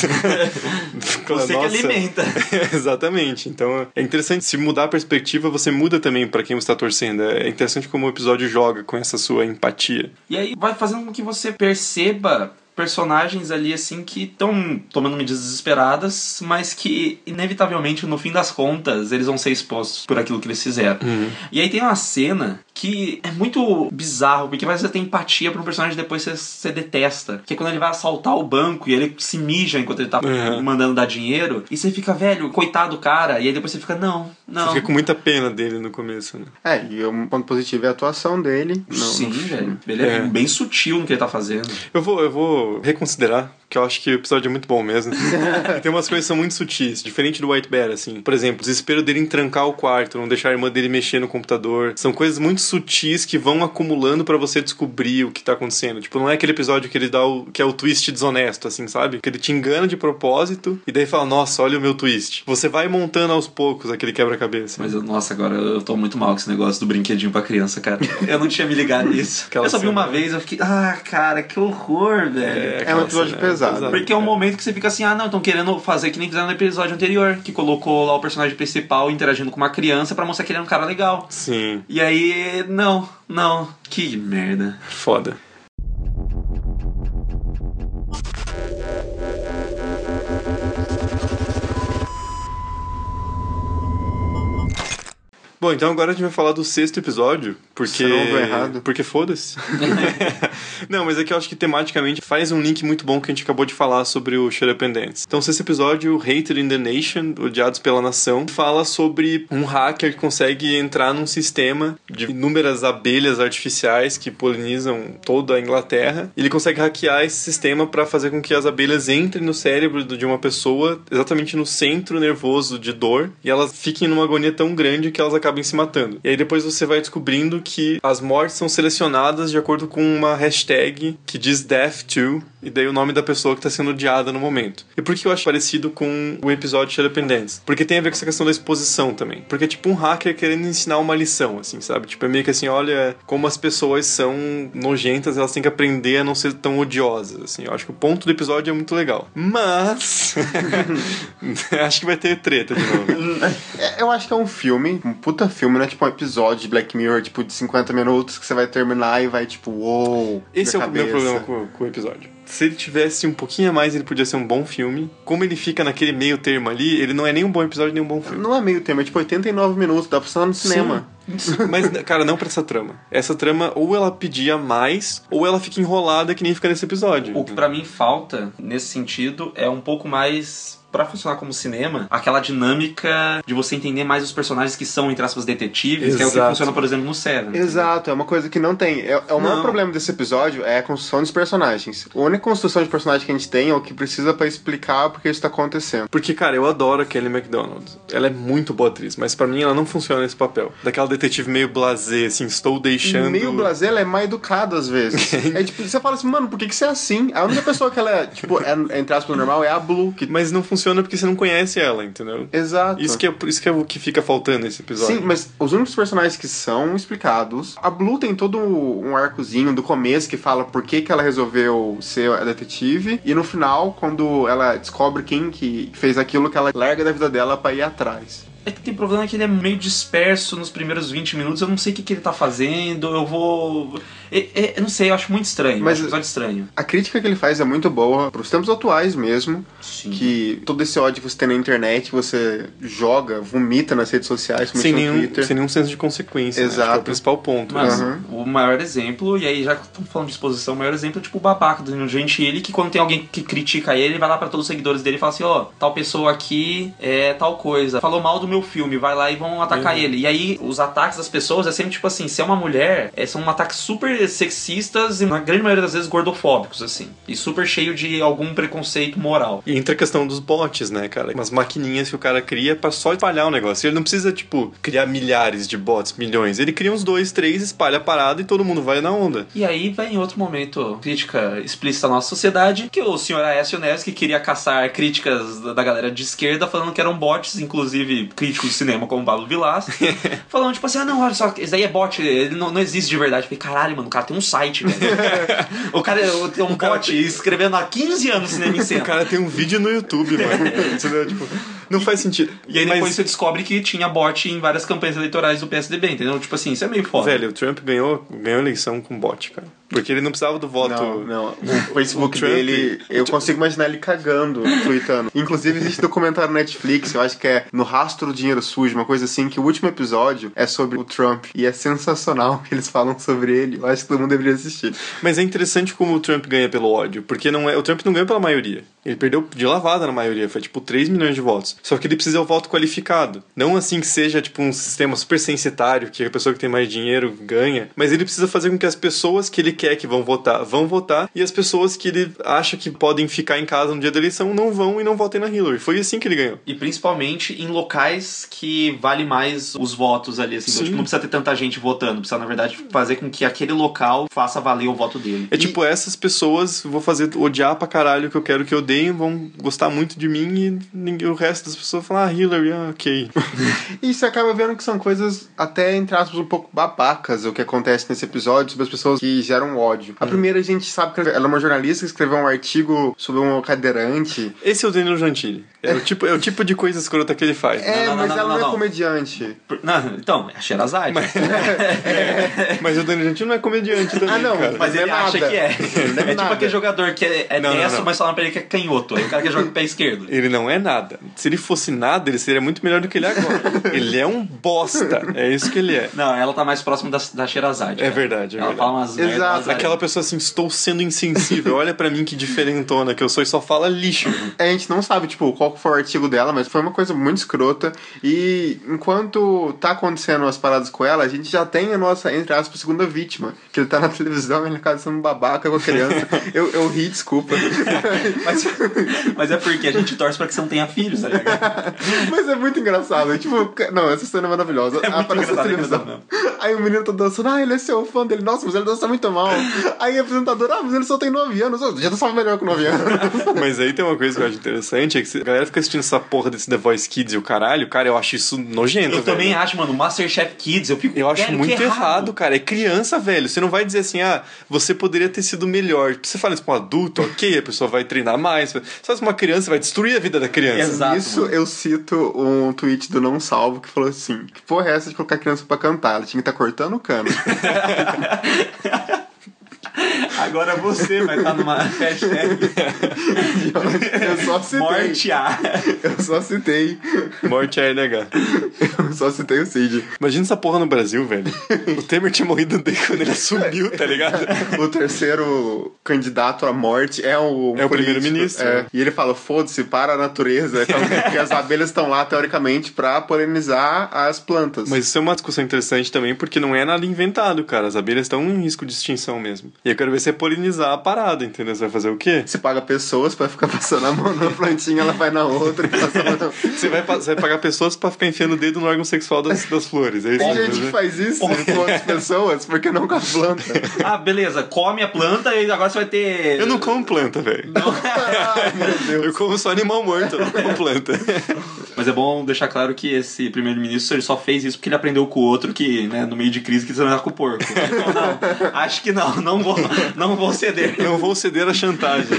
Você que alimenta. Exatamente. Então é interessante. Se mudar a perspectiva, você muda também pra quem você tá torcendo. É interessante como o episódio joga com essa sua empatia. E aí vai fazendo com que você perceba personagens ali assim que estão tomando medidas desesperadas, mas que inevitavelmente no fim das contas eles vão ser expostos por aquilo que eles fizeram. E aí tem uma cena que é muito bizarro, porque você tem empatia por um personagem e depois você, você detesta. Que é quando ele vai assaltar o banco e ele se mija enquanto ele tá Uhum. mandando dar dinheiro, e você fica, velho, coitado do cara, e aí depois você fica, não, não. Você fica com muita pena dele no começo, né? É, e um ponto positivo é a atuação dele. no- Sim, no velho. Ele é, É. bem sutil no que ele tá fazendo. Eu vou, eu vou reconsiderar, que eu acho que o episódio é muito bom mesmo. Tem umas coisas que são muito sutis, diferente do White Bear, assim. Por exemplo, o desespero dele em trancar o quarto, não deixar a irmã dele mexer no computador. São coisas muito sutis que vão acumulando pra você descobrir o que tá acontecendo. Tipo, não é aquele episódio que ele dá o que é o twist desonesto, assim, sabe? Que ele te engana de propósito e daí fala, nossa, olha o meu twist. Você vai montando aos poucos aquele quebra-cabeça. Mas, eu- nossa, agora eu tô muito mal com esse negócio do brinquedinho pra criança, cara. Eu não tinha me ligado nisso. Aquela eu só vi uma vez, eu fiquei, ah, cara, que horror, velho. É um aquela episódio cena pesado. Porque é um momento que você fica assim, ah, não, estão querendo fazer que nem fizeram no episódio anterior, que colocou lá o personagem principal interagindo com uma criança pra mostrar que ele era um cara legal. Sim. E aí É, não, não. Que merda. Foda. Bom, então agora a gente vai falar do sexto episódio, porque... Errado. Porque foda-se. não, mas é que eu acho que tematicamente faz um link muito bom que a gente acabou de falar sobre o Shut Up and Dance. Então, sexto episódio, Hated in the Nation, Odiados pela Nação, fala sobre um hacker que consegue entrar num sistema de inúmeras abelhas artificiais que polinizam toda a Inglaterra. Ele consegue hackear esse sistema para fazer com que as abelhas entrem no cérebro de uma pessoa, exatamente no centro nervoso de dor, e elas fiquem numa agonia tão grande que elas acabem se matando. E aí depois você vai descobrindo que as mortes são selecionadas de acordo com uma hashtag que diz Death to, e daí o nome da pessoa que está sendo odiada no momento. E por que eu acho parecido com o episódio and Dance? Porque tem a ver com essa questão da exposição também. Porque é tipo um hacker querendo ensinar uma lição, assim, sabe? Tipo, é meio que assim, olha como as pessoas são nojentas, elas têm que aprender a não ser tão odiosas, assim. Eu acho que o ponto do episódio é muito legal. Mas... acho que vai ter treta de novo. É, eu acho que é um filme, um puta filme, né? Tipo um episódio de Black Mirror, tipo, de 50 minutos, que você vai terminar e vai, tipo, uou. Esse é o meu problema com, com o episódio. Se ele tivesse um pouquinho a mais, ele podia ser um bom filme. Como ele fica naquele meio termo ali, ele não é nem um bom episódio, nem um bom filme. Não é meio tempo, é tipo 89 minutos, dá pra estar no cinema. Mas, cara, não pra essa trama. Essa trama, ou ela pedia mais, ou ela fica enrolada que nem fica nesse episódio. O que pra mim falta, nesse sentido, é um pouco mais. Pra funcionar como cinema, aquela dinâmica de você entender mais os personagens que são, entre aspas, detetives, que é o que Exato. funciona, por exemplo, no Seven. Exato, é uma coisa que não tem. É, é o maior problema desse episódio é a construção dos personagens. A única construção de personagem que a gente tem é o que precisa pra explicar porque isso tá acontecendo. Porque, cara, eu adoro a Kelly MacDonald. Ela é muito boa atriz, mas pra mim ela não funciona nesse papel. Daquela detetive meio blasé, assim, estou deixando. Meio blasé, ela é mais educada às vezes. é tipo, você fala assim, mano, por que, que você é assim? A única pessoa que ela é, tipo, é, entre aspas, normal é a Blue. Que... Mas não funciona porque você não conhece ela, entendeu? Exato. Isso que, é, isso que é o que fica faltando nesse episódio. Sim, mas os únicos personagens que são explicados. A Blue tem todo um arcozinho do começo que fala por que, que ela resolveu ser a detetive. E no final, quando ela descobre quem que fez aquilo, que ela larga da vida dela pra ir atrás. É que tem problema que ele é meio disperso nos primeiros 20 minutos, eu não sei o que, que ele tá fazendo, eu vou. É, é, eu não sei, eu acho muito estranho. Mas- um episódio estranho. A crítica que ele faz é muito boa pros tempos atuais mesmo. Sim. Que todo esse ódio que você tem na internet, você joga, vomita nas redes sociais, sem nenhum, Twitter. sem nenhum senso de consequência. né? Acho que é Exato. o principal ponto. Mas Uhum. o maior exemplo, e aí já que estamos falando de exposição, o maior exemplo é tipo o babaca do Gentili, que quando tem alguém que critica ele, ele vai lá pra todos os seguidores dele e fala assim, ó, tal pessoa aqui é tal coisa, falou mal do meu filme, vai lá e vão atacar Uhum. ele. E aí os ataques das pessoas é sempre tipo assim, se é uma mulher, é, são ataques super sexistas e na grande maioria das vezes gordofóbicos, assim. E super cheio de algum preconceito moral. E entra a questão dos bots, né, cara? Umas maquininhas que o cara cria pra só espalhar o negócio. Ele não precisa, tipo, criar milhares de bots, milhões. Ele cria uns dois, três, espalha a parada e todo mundo vai na onda. E aí vem outro momento, crítica explícita à nossa sociedade, que o senhor Aécio Neves, que queria caçar críticas da galera de esquerda, falando que eram bots, inclusive críticos de cinema como o Pablo Vilas, falando tipo assim, ah não, olha só, esse daí é bot, ele não, não existe de verdade. Eu falei, caralho, mano, o cara tem um site, velho. o cara tem um bot escrevendo há 15 anos cinema em O cena. cara tem um vídeo no YouTube, mano. Entendeu? Tipo, não faz sentido. E aí depois Mas, você descobre que tinha bot em várias campanhas eleitorais do PSDB, entendeu? Tipo assim, isso é meio foda. velho, o Trump ganhou, ganhou a eleição com bot, cara. Porque ele não precisava do voto. Não, não. O Facebook O Trump- dele, eu consigo imaginar ele cagando, tweetando. Inclusive, existe documentário no Netflix, eu acho que é No Rastro do Dinheiro Sujo, uma coisa assim, que o último episódio é sobre o Trump. E é sensacional que eles falam sobre ele. Eu acho que todo mundo deveria assistir. Mas é interessante como o Trump ganha pelo ódio, porque não é, o Trump não ganhou pela maioria. Ele perdeu de lavada na maioria, foi tipo 3 milhões de votos. Só que ele precisa do voto qualificado. Não assim que seja tipo um sistema super censitário, que a pessoa que tem mais dinheiro ganha, mas ele precisa fazer com que as pessoas que ele quer que vão votar, vão votar, e as pessoas que ele acha que podem ficar em casa no dia da eleição não vão e não votem na Hillary. Foi assim que ele ganhou. E principalmente em locais que vale mais os votos ali, assim. Então, tipo, não precisa ter tanta gente votando. Precisa, na verdade, fazer com que aquele local faça valer o voto dele. É tipo, essas pessoas vou fazer odiar pra caralho o que eu quero que odeie odeiam vão gostar muito de mim e o resto das pessoas falam, ah, Hillary, ah, ok. E você acaba vendo que são coisas até, entre aspas, um pouco babacas o que acontece nesse episódio sobre as pessoas que geram ódio. A primeira a gente sabe que ela é uma jornalista que escreveu um artigo sobre um cadeirante. Esse é o Danilo Gentili. É, o tipo, é o tipo de coisa escrota que ele faz. É, não, não, mas não, ela não, é comediante. Não, então, é a Sherazade. Mas, Mas o Danilo Gentili não é comediante também, Ah, não. cara. mas é ele acha nada. que é. É É tipo aquele jogador que é, é Não, mas falam pra ele que é canhoto. Aí o cara que joga com o pé esquerdo. Ele não é nada. Se ele fosse nada, ele seria muito melhor do que ele é agora. ele é um bosta. É isso que ele é. Não, ela tá mais próxima da, da Sherazade. É cara. verdade, é ela verdade. fala umas Exato. Aquela pessoa assim, estou sendo insensível. Olha pra mim que diferentona que eu sou e só fala lixo. A gente não sabe, tipo, qual foi o artigo dela, mas foi uma coisa muito escrota. E enquanto tá acontecendo as paradas com ela, a gente já tem a nossa, entre aspas, segunda vítima. Que ele tá na televisão, ele acaba sendo um babaca com a criança. eu, eu ri, desculpa. Mas, mas é porque a gente torce pra que você não tenha filhos, tá ligado? Mas é muito engraçado. é Tipo, não, essa cena é maravilhosa. É Aparece é televisão. Aí o menino tá dançando, ah, ele é seu fã dele. Nossa, mas ele dança muito mal. Aí a apresentadora, ah, mas ele só tem 9 anos. Eu já dançava melhor com 9 anos. Mas aí tem uma coisa que eu acho interessante, é que se a galera fica assistindo essa porra desse The Voice Kids e o caralho, cara, eu acho isso nojento, Eu velho. também acho, mano, Masterchef Kids, eu fico Eu acho velho, muito que errado. cara. É criança, velho. Você não vai dizer assim, ah, você poderia ter sido melhor. Você fala isso pra um adulto, ok, a pessoa vai treinar mais. Só se uma criança vai destruir a vida da criança. Exato. Isso eu cito um tweet do Não Salvo que falou assim: que porra é essa de colocar criança pra cantar? Ela tinha que estar cortando o cano. Agora você vai estar numa hashtag eu só citei. morte A. Eu só citei. Morte é NH. Eu só citei o Cid. Imagina essa porra no Brasil, velho. O Temer tinha morrido desde quando ele assumiu, tá ligado? O terceiro candidato à morte é o. É o primeiro-ministro, É. né? E ele fala: foda-se, para a natureza. Porque as abelhas estão lá, teoricamente, pra polinizar as plantas. Mas isso é uma discussão interessante também, porque não é nada inventado, cara. As abelhas estão em risco de extinção mesmo. E eu quero ver você polinizar a parada, entendeu? Você vai fazer o quê? Você paga pessoas pra ficar passando a mão na plantinha, ela vai na outra e passa a mão. Você vai, você vai pagar pessoas pra ficar enfiando o dedo no órgão sexual das, das flores. É isso Tem gente que faz isso com outras pessoas, porque não com a planta. Ah, beleza, come a planta e agora você vai ter. Eu não como planta, velho. Ai, meu Deus. Eu como só animal morto, eu não como planta. Mas é bom deixar claro que esse primeiro-ministro ele só fez isso porque ele aprendeu com o outro que, né, no meio de crise, quis andar com o porco. Então, não, acho que não, não vou, não vou ceder. Não vou ceder a chantagem.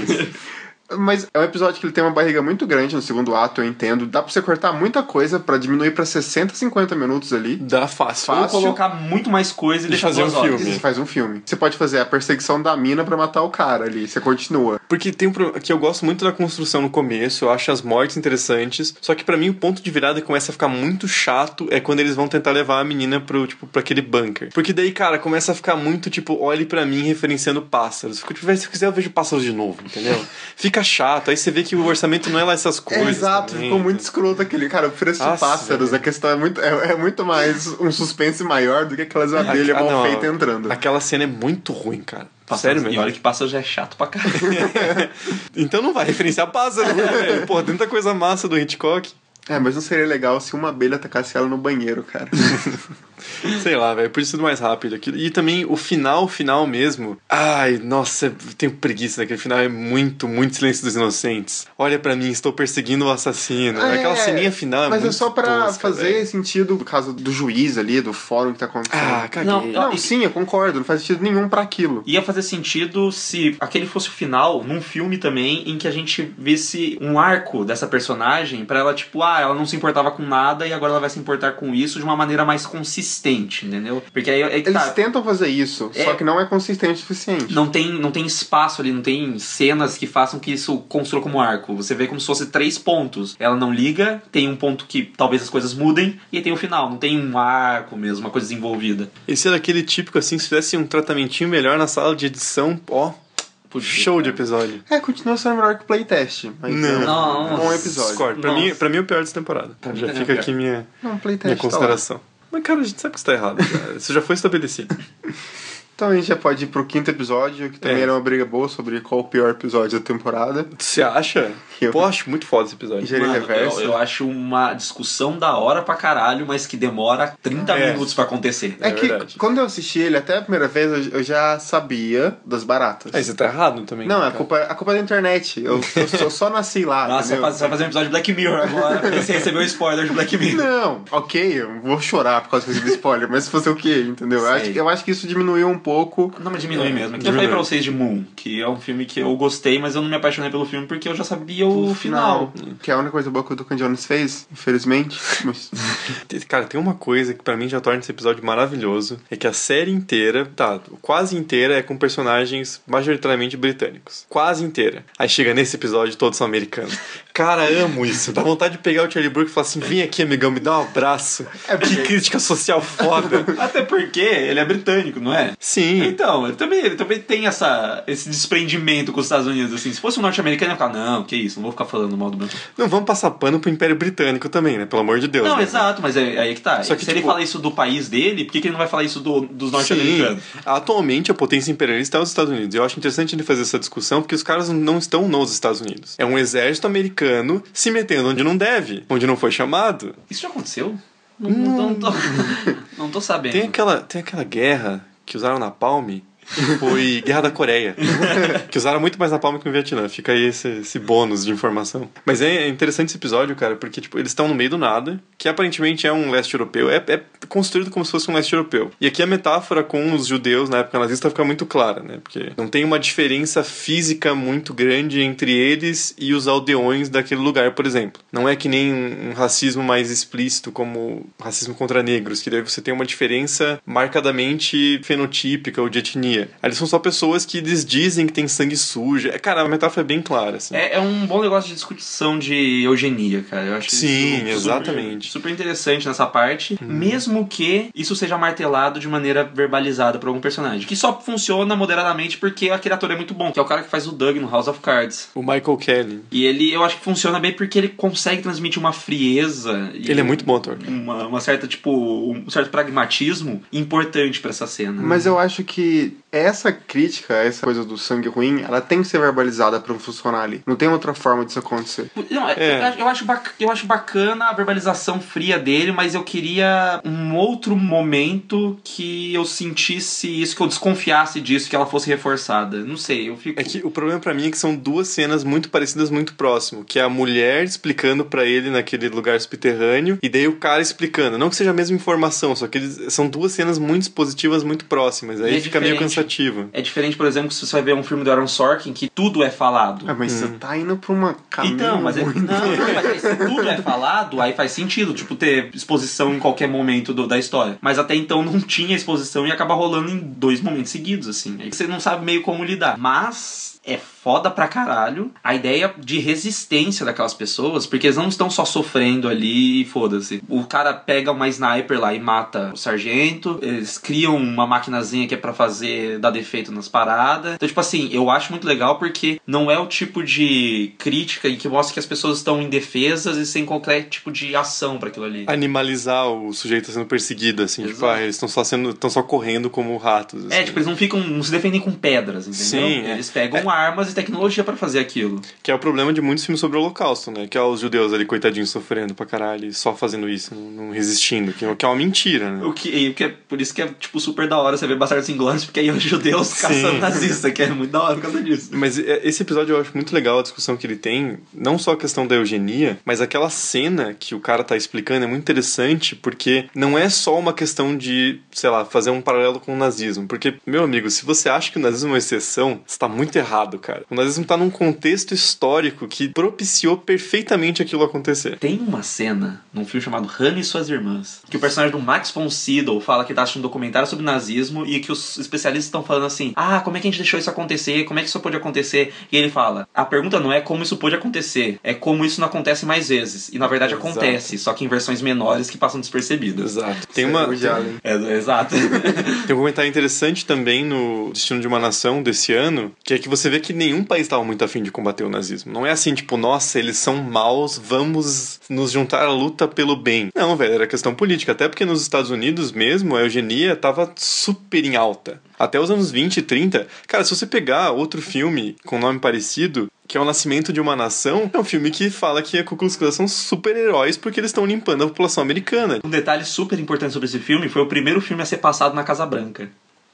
Mas é um episódio que ele tem uma barriga muito grande no segundo ato, eu entendo. Dá pra você cortar muita coisa pra diminuir pra 60, 50 minutos ali. Dá fácil. Ou Fácil. colocar muito mais coisa e E deixar fazer um horas. filme. Você faz um filme. Você pode fazer a perseguição da mina pra matar o cara ali. Você continua. Porque tem um problema que eu gosto muito da construção no começo, eu acho as mortes interessantes, só que pra mim o ponto de virada que começa a ficar muito chato é quando eles vão tentar levar a menina pro, tipo, pra aquele bunker. Porque daí, cara, começa a ficar muito, tipo, olhe pra mim referenciando pássaros. Fico, tipo, "Véi, se eu quiser eu vejo pássaros de novo, entendeu? Fica chato, aí você vê que o orçamento não é lá essas É, coisas. exato, também, ficou muito escroto aquele. Cara, o preço de Nossa, pássaros, velho. a questão é muito, é, é muito mais um suspense maior do que aquelas abelhas Ah, mal feitas entrando. Aquela cena é muito ruim, cara. Pássaros- Sério E mesmo. olha que pássaro já é chato pra caralho. Então não vai referenciar pássaro, né? Pô, tanta coisa massa do Hitchcock. É, mas não seria legal se uma abelha atacasse ela no banheiro, cara. Sei lá, velho, por isso mais rápido aquilo. E também o final, o final mesmo. Ai, nossa, eu tenho preguiça daquele final. É muito, muito silêncio dos inocentes. Olha pra mim, estou perseguindo o assassino. É, Aquela ceninha final é Mas é muito só pra tosca, fazer velho. sentido no caso do juiz ali, do fórum que tá acontecendo. Ah, caguei. Não, Não, sim, eu concordo. Não faz sentido nenhum pra aquilo. Ia fazer sentido se aquele fosse o final num filme também em que a gente visse um arco dessa personagem pra ela, tipo, ah, ela não se importava com nada e agora ela vai se importar com isso de uma maneira mais consistente, entendeu? Porque aí é que Eles tá. tentam fazer isso, É. só que não é consistente o suficiente. Não tem, não tem espaço ali, não tem cenas que façam que isso construa como arco. Você vê como se fosse três pontos. Ela não liga, tem um ponto que talvez as coisas mudem, e tem o final. Não tem um arco mesmo, uma coisa desenvolvida. Esse era aquele típico assim, se tivesse um tratamentinho melhor na sala de edição, ó, Putz, show de episódio. É, continua sendo melhor que o playtest. Mas Não. é um Não. bom episódio. Discord. Pra Nossa. mim, pra mim é o pior dessa temporada. Pra Já é fica pior. aqui minha, Não, minha tá consideração. Mas, cara, a gente sabe que isso tá errado. cara. Isso já foi estabelecido. Então a gente já pode ir pro quinto episódio, que também É. era uma briga boa sobre qual o pior episódio da temporada. Você acha? Eu- Pô, acho muito foda esse episódio. Mano, reverso. eu, eu acho uma discussão da hora pra caralho, mas que demora 30 É. minutos pra acontecer. É, É que verdade. quando eu assisti ele, até a primeira vez, eu, eu já sabia das baratas. Aí você tá errado também. Não, a cara. culpa, a culpa é da internet. Eu, eu só, só nasci lá. Nossa, você entendeu? vai fazer- você vai fazer um episódio de Black Mirror agora, porque você recebeu spoiler de Black Mirror. Não, ok, eu vou chorar por causa que eu recebi spoiler, mas fazer o quê, entendeu? Eu acho, que- eu acho que isso diminuiu um pouco. Não, mas diminui É, mesmo. É que eu falei pra vocês de Moon, que é um filme que eu gostei, mas eu não me apaixonei pelo filme porque eu já sabia o, final. Que é a única coisa boa que o Duncan Jones fez, infelizmente. Mas... Cara, tem uma coisa que pra mim já torna esse episódio maravilhoso, é que a série inteira, tá, quase inteira é com personagens majoritariamente britânicos. Quase inteira. Aí chega nesse episódio todos são americanos. Cara, amo isso. Dá vontade de pegar o Charlie Brooker e falar assim, vem aqui, amigão, me dá um abraço. Que crítica social foda. Até porque ele é britânico, não é? Sim. Então, ele também, ele também tem essa, esse desprendimento com os Estados Unidos, assim. Se fosse um norte-americano, ia ficar, não, que isso, não vou ficar falando mal do meu. Não vamos passar pano pro Império Britânico também, né? Pelo amor de Deus. Não, né? exato, mas é, aí é que tá. Só que, Se ele tipo- fala isso do país dele, por que, que ele não vai falar isso do, dos norte-americanos? atualmente a potência imperialista é os Estados Unidos. Eu acho interessante ele fazer essa discussão porque os caras não estão nos Estados Unidos. É um exército americano se metendo onde não deve, onde não foi chamado. Isso já aconteceu? Não, não, não tô, não tô sabendo. Tem aquela, tem aquela guerra que usaram na Palme. Foi Guerra da Coreia. que usaram muito mais na Palme que no Vietnã. Fica aí esse, esse bônus de informação. Mas é interessante esse episódio, cara, porque tipo, eles estão no meio do nada, que aparentemente é um leste europeu. É, é construído como se fosse um leste europeu. E aqui a metáfora com os judeus na época nazista fica muito clara, né? Porque não tem uma diferença física muito grande entre eles e os aldeões daquele lugar, por exemplo. Não é que nem um racismo mais explícito como racismo contra negros, que daí você tem uma diferença marcadamente fenotípica ou de etnia. Ali são só pessoas que eles dizem que tem sangue sujo. É, Cara, a metáfora é bem clara, assim. É, é um bom negócio de discussão de eugenia, cara. Eu acho Sim, isso super- exatamente. Super, interessante nessa parte, mesmo que isso seja martelado de maneira verbalizada por algum personagem. Que só funciona moderadamente porque aquele ator é muito bom, que é o cara que faz o Doug no House of Cards. O Michael Kelly. E ele, eu acho que funciona bem porque ele consegue transmitir uma frieza. e Ele é muito bom ator. Uma, uma certa, tipo, um certo pragmatismo importante pra essa cena. Mas eu acho que essa crítica, essa coisa do sangue ruim, ela tem que ser verbalizada pra funcionar ali. Não tem outra forma disso acontecer. Não, É. eu, acho- eu, acho bac- eu acho bacana a verbalização fria dele, mas eu queria um outro momento que eu sentisse isso, que eu desconfiasse disso, que ela fosse reforçada. Não sei, eu fico. É que o problema pra mim é que são duas cenas muito parecidas, muito próximo. Que é a mulher explicando pra ele naquele lugar subterrâneo, e daí o cara explicando. Não que seja a mesma informação, só que eles, são duas cenas muito expositivas, muito próximas. Aí é fica meio diferente. Cansativo. É diferente, por exemplo, se você vai ver um filme do Aaron Sorkin que tudo é falado. Ah, mas você tá indo pra uma caminho Então, mas é, muito... não, não, mas aí se tudo é falado, aí faz sentido, tipo, ter exposição em qualquer momento do- da história. Mas até então não tinha exposição e acaba rolando em dois momentos seguidos, assim. Aí você não sabe meio como lidar. Mas é foda pra caralho a ideia de resistência daquelas pessoas, porque eles não estão só sofrendo ali e foda-se. O cara pega uma sniper lá e mata o sargento, eles criam uma maquinazinha que é pra fazer, dar defeito nas paradas. Então, tipo assim, eu acho muito legal porque não é o tipo de crítica em que mostra que as pessoas estão indefesas e sem qualquer tipo de ação pra aquilo ali. Animalizar o sujeito sendo perseguido, assim. Tipo, Exato. ah, eles estão só sendo. estão só correndo como ratos. É, assim. tipo, eles não ficam, não se defendem com pedras, entendeu? Sim, é. Eles pegam armas e tecnologia pra fazer aquilo. Que é o problema de muitos filmes sobre o Holocausto, né? Que é os judeus ali, coitadinhos, sofrendo pra caralho, só fazendo isso, não, resistindo. Que, que é uma mentira, né? O que, e que é, por isso que é, tipo, super da hora você ver Bastardos Inglórios, porque aí os judeus caçando nazista, que é muito da hora por causa disso. Mas é, esse episódio eu acho muito legal a discussão que ele tem, não só a questão da eugenia, mas aquela cena que o cara tá explicando é muito interessante, porque não é só uma questão de, sei lá, fazer um paralelo com o nazismo. Porque, meu amigo, se você acha que o nazismo é uma exceção, você tá muito errado, cara. O nazismo tá num contexto histórico que propiciou perfeitamente aquilo acontecer. Tem uma cena num filme chamado Hannah e Suas Irmãs, que o personagem do Max von Sydow fala que tá assistindo um documentário sobre nazismo e que os especialistas estão falando assim: ah, como é que a gente deixou isso acontecer? Como é que isso pode acontecer? E ele fala: a pergunta não é como isso pode acontecer, é como isso não acontece mais vezes. E na verdade Exato. acontece, só que em versões menores que passam despercebidas. Exato. Tem Isso é uma. É, exato. Tem um comentário interessante também no Destino de uma Nação desse ano, que é que você vê vê que nenhum país estava muito afim de combater o nazismo. Não é assim, tipo, nossa, eles são maus, vamos nos juntar à luta pelo bem. Não, velho, era questão política. Até porque nos Estados Unidos mesmo, a eugenia tava super em alta. Até os anos 20 e 30. Cara, se você pegar outro filme com nome parecido, que é o Nascimento de uma Nação, é um filme que fala que a Ku Klux Klan são super-heróis porque eles estão limpando a população americana. Um detalhe super importante sobre esse filme foi o primeiro filme a ser passado na Casa Branca.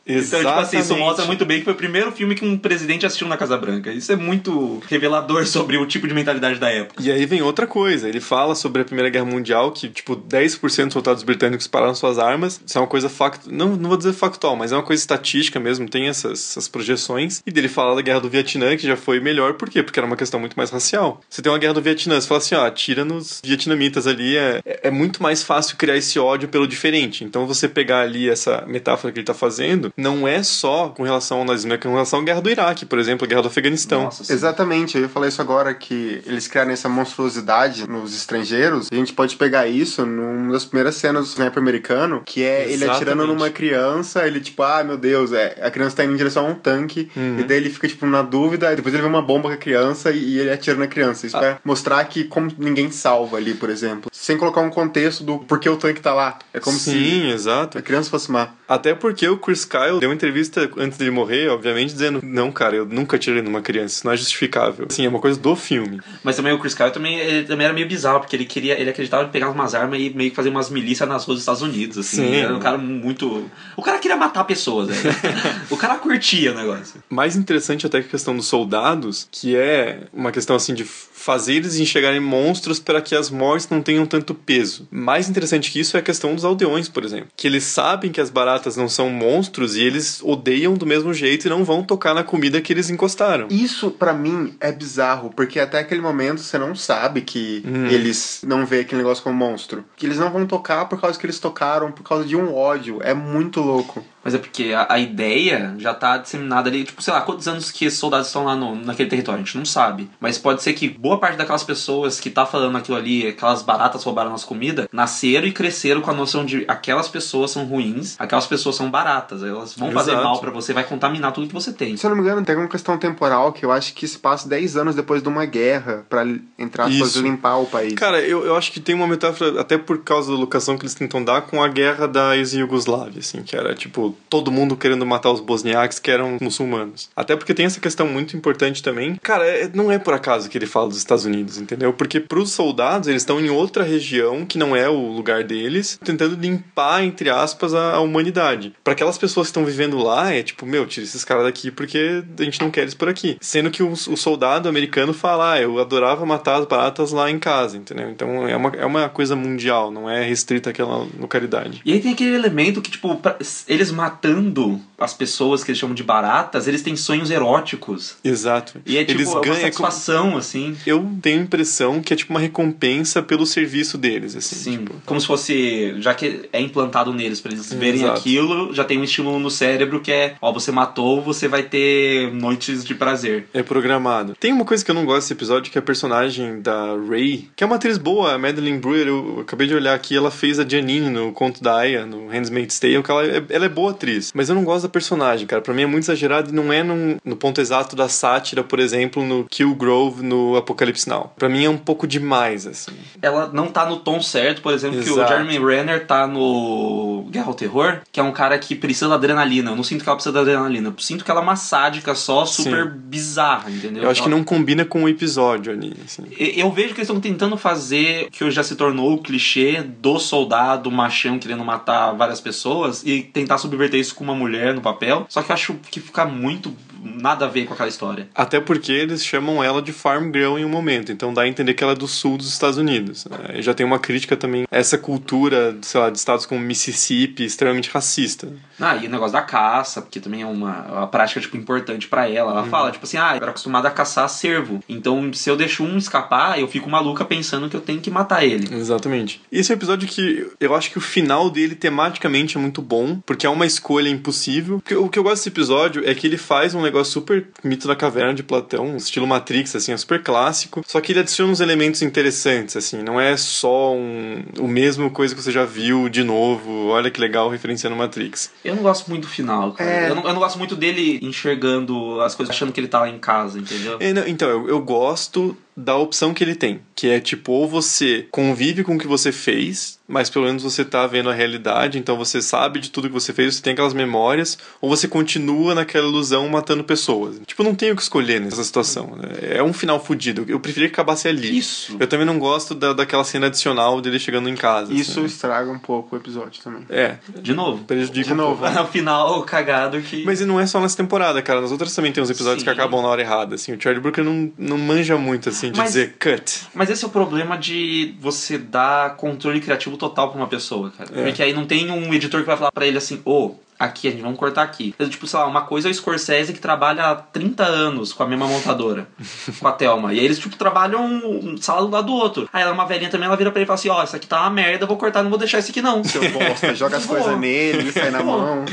Exatamente. Então, tipo assim, isso mostra muito bem que foi o primeiro filme que um presidente assistiu na Casa Branca. Isso é muito revelador sobre o tipo de mentalidade da época. E aí vem outra coisa. Ele fala sobre a Primeira Guerra Mundial, que, tipo, 10% dos soldados britânicos pararam suas armas. Isso é uma coisa fact... não, não vou dizer factual, mas é uma coisa estatística mesmo, tem essas, essas projeções. E dele fala da Guerra do Vietnã, que já foi melhor. Por quê? Porque era uma questão muito mais racial. Você tem uma Guerra do Vietnã, você fala assim, ó, atira nos vietnamitas ali. É, é muito mais fácil criar esse ódio pelo diferente. Então, você pegar ali essa metáfora que ele tá fazendo, não é só com relação ao nazismo, é com relação à guerra do Iraque, por exemplo, a guerra do Afeganistão. Nossa. Exatamente, eu ia falar isso agora, que eles criaram essa monstruosidade nos estrangeiros. A gente pode pegar isso numa das primeiras cenas do sniper americano, que é ele Exatamente. atirando numa criança, ele tipo, ah, meu Deus, é, a criança tá indo em direção a um tanque, Uhum. e daí ele fica, tipo, na dúvida, e depois ele vê uma bomba com a criança e, e ele atira na criança. Ah. Isso pra mostrar que como ninguém salva ali, por exemplo. Sem colocar um contexto do porquê o tanque tá lá. É como Sim, se exato. a criança fosse má. Até porque o Chris Kyle deu uma entrevista antes dele morrer, obviamente, dizendo: Não, cara, eu nunca atirei numa criança, isso não é justificável. Sim, é uma coisa do filme. Mas também o Chris Kyle também, ele também era meio bizarro, porque ele queria, ele acreditava em pegar umas armas e meio que fazer umas milícias nas ruas dos Estados Unidos, assim. Sim. Era um cara muito. O cara queria matar pessoas, velho. o cara curtia o negócio. Mais interessante até que a questão dos soldados, que é uma questão assim de fazer eles enxergarem monstros para que as mortes não tenham tanto peso. Mais interessante que isso é a questão dos aldeões, por exemplo. Que eles sabem que as baratas não são monstros e eles odeiam do mesmo jeito e não vão tocar na comida que eles encostaram. Isso, pra mim, é bizarro, porque até aquele momento você não sabe que Hum. eles não vê aquele negócio como monstro. Que eles não vão tocar por causa que eles tocaram, por causa de um ódio. É muito louco. Mas é porque a, a ideia já tá disseminada ali, tipo, sei lá, quantos anos que esses soldados estão lá no, naquele território, a gente não sabe. Mas pode ser que boa parte daquelas pessoas que tá falando aquilo ali, aquelas baratas roubaram nossa comida, nasceram e cresceram com a noção de aquelas pessoas são ruins, aquelas pessoas são baratas, elas vão fazer Exato. mal pra você, vai contaminar tudo que você tem. Se eu não me engano, tem uma questão temporal que eu acho que se passa 10 anos depois de uma guerra pra, entre aspas, limpar o país. Cara, eu, eu acho que tem uma metáfora, até por causa da locação que eles tentam dar, com a guerra da ex-Yugoslávia, assim, que era, tipo, todo mundo querendo matar os bosniaques que eram muçulmanos. Até porque tem essa questão muito importante também. Cara, é- não é por acaso que ele fala dos Estados Unidos, entendeu? Porque pros soldados, eles estão em outra região que não é o lugar deles, tentando limpar, entre aspas, a, a humanidade. Pra aquelas pessoas que estão vivendo lá, é tipo, meu, tira esses caras daqui porque a gente não quer eles por aqui. Sendo que o, o soldado americano fala, ah, eu adorava matar as baratas lá em casa, entendeu? Então é uma, é uma coisa mundial, não é restrita àquela localidade. E aí tem aquele elemento que, tipo, pra- eles matando as pessoas que eles chamam de baratas, eles têm sonhos eróticos. Exato. E é tipo eles uma ganham. é como- satisfação, assim. Eu tenho a impressão que é tipo uma recompensa pelo serviço deles, assim. Sim, tipo. como se fosse, já que é implantado neles pra eles verem Exato. aquilo, já tem um estímulo no cérebro que é, ó, você matou, você vai ter noites de prazer. É programado. Tem uma coisa que eu não gosto desse episódio, que é a personagem da Ray, que é uma atriz boa, a Madeline Brewer, eu acabei de olhar aqui, ela fez a Janine no Conto da Aya, no Handmaid's Tale, que ela é, ela é boa atriz. Mas eu não gosto da personagem, cara. Pra mim é muito exagerado e não é num- no ponto exato da sátira, por exemplo, no Kill Grove, no Apocalipse Now. Pra mim é um pouco demais, assim. Ela não tá no tom certo, por exemplo, que o Exato. Jeremy Renner tá no Guerra ao Terror, que é um cara que precisa da adrenalina. Eu não sinto que ela precisa da adrenalina, eu sinto que ela é uma sádica só, super bizarra, entendeu? Eu acho que não combina com o episódio ali, assim. Eu vejo que eles estão tentando fazer o que já se tornou o clichê do soldado machão querendo matar várias pessoas e tentar subverter isso com uma mulher no papel. Só que eu acho que fica muito nada a ver com aquela história. Até porque eles chamam ela de farm girl em um momento, então dá a entender que ela é do sul dos Estados Unidos. né? Já tem uma crítica também essa cultura, sei lá, de estados como Mississippi, extremamente racista. Ah, e o negócio da caça, porque também é uma, uma prática, tipo, importante pra ela. Ela fala, tipo assim, ah, eu era acostumada a caçar cervo. Então, se eu deixo um escapar, eu fico maluca pensando que eu tenho que matar ele. Exatamente. Esse é um episódio que eu acho que o final dele tematicamente é muito bom, porque é uma escolha impossível. O que eu gosto desse episódio é que ele faz um negócio negócio super mito da caverna de Platão, estilo Matrix, assim, é super clássico. Só que ele adiciona uns elementos interessantes, assim, não é só um, o mesmo coisa que você já viu de novo. Olha que legal referenciando Matrix. Eu não gosto muito do final, cara. É. Eu, não, eu não gosto muito dele enxergando as coisas, achando que ele tá lá em casa, entendeu? É, não, então, eu, eu gosto da opção que ele tem, que é tipo, ou você convive com o que você fez, mas pelo menos você tá vendo a realidade, então você sabe de tudo que você fez, você tem aquelas memórias, ou você continua naquela ilusão matando pessoas. Tipo, não tenho o que escolher nessa situação. né? É um final fudido. Eu preferia que acabasse ali. Isso. Eu também não gosto da, daquela cena adicional dele chegando em casa. Isso assim. estraga um pouco o episódio também. É, De novo. prejudica De um novo. o final cagado que. Mas e não é só nessa temporada, cara. Nas outras também tem uns episódios Sim. que acabam na hora errada, assim. O Charlie Brooker não, não manja muito, assim, de Mas- dizer cut. Mas esse é o problema de você dar controle criativo total pra uma pessoa, cara. É. Porque aí não tem um editor que vai falar pra ele assim, ô. Aqui, a gente vamos cortar aqui. Tipo, sei lá, uma coisa é o Scorsese que trabalha há 30 anos com a mesma montadora, com a Thelma. E aí eles, tipo, trabalham um sala do lado do outro. Aí ela é uma velhinha também, ela vira pra ele e fala assim: Ó, isso aqui tá uma merda, eu vou cortar, não vou deixar isso aqui não. Seu bosta, joga as coisas nele, sai na mão.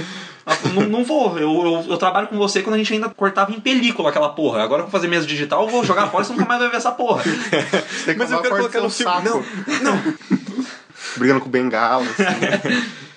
Ah, não, não vou, eu, eu, eu trabalho com você quando a gente ainda cortava em película aquela porra. Agora eu vou fazer mesa digital, eu vou jogar fora, você nunca mais vai ver essa porra. Tem que Mas eu quero colocar no filme. saco. Não, Brigando com bengala, assim.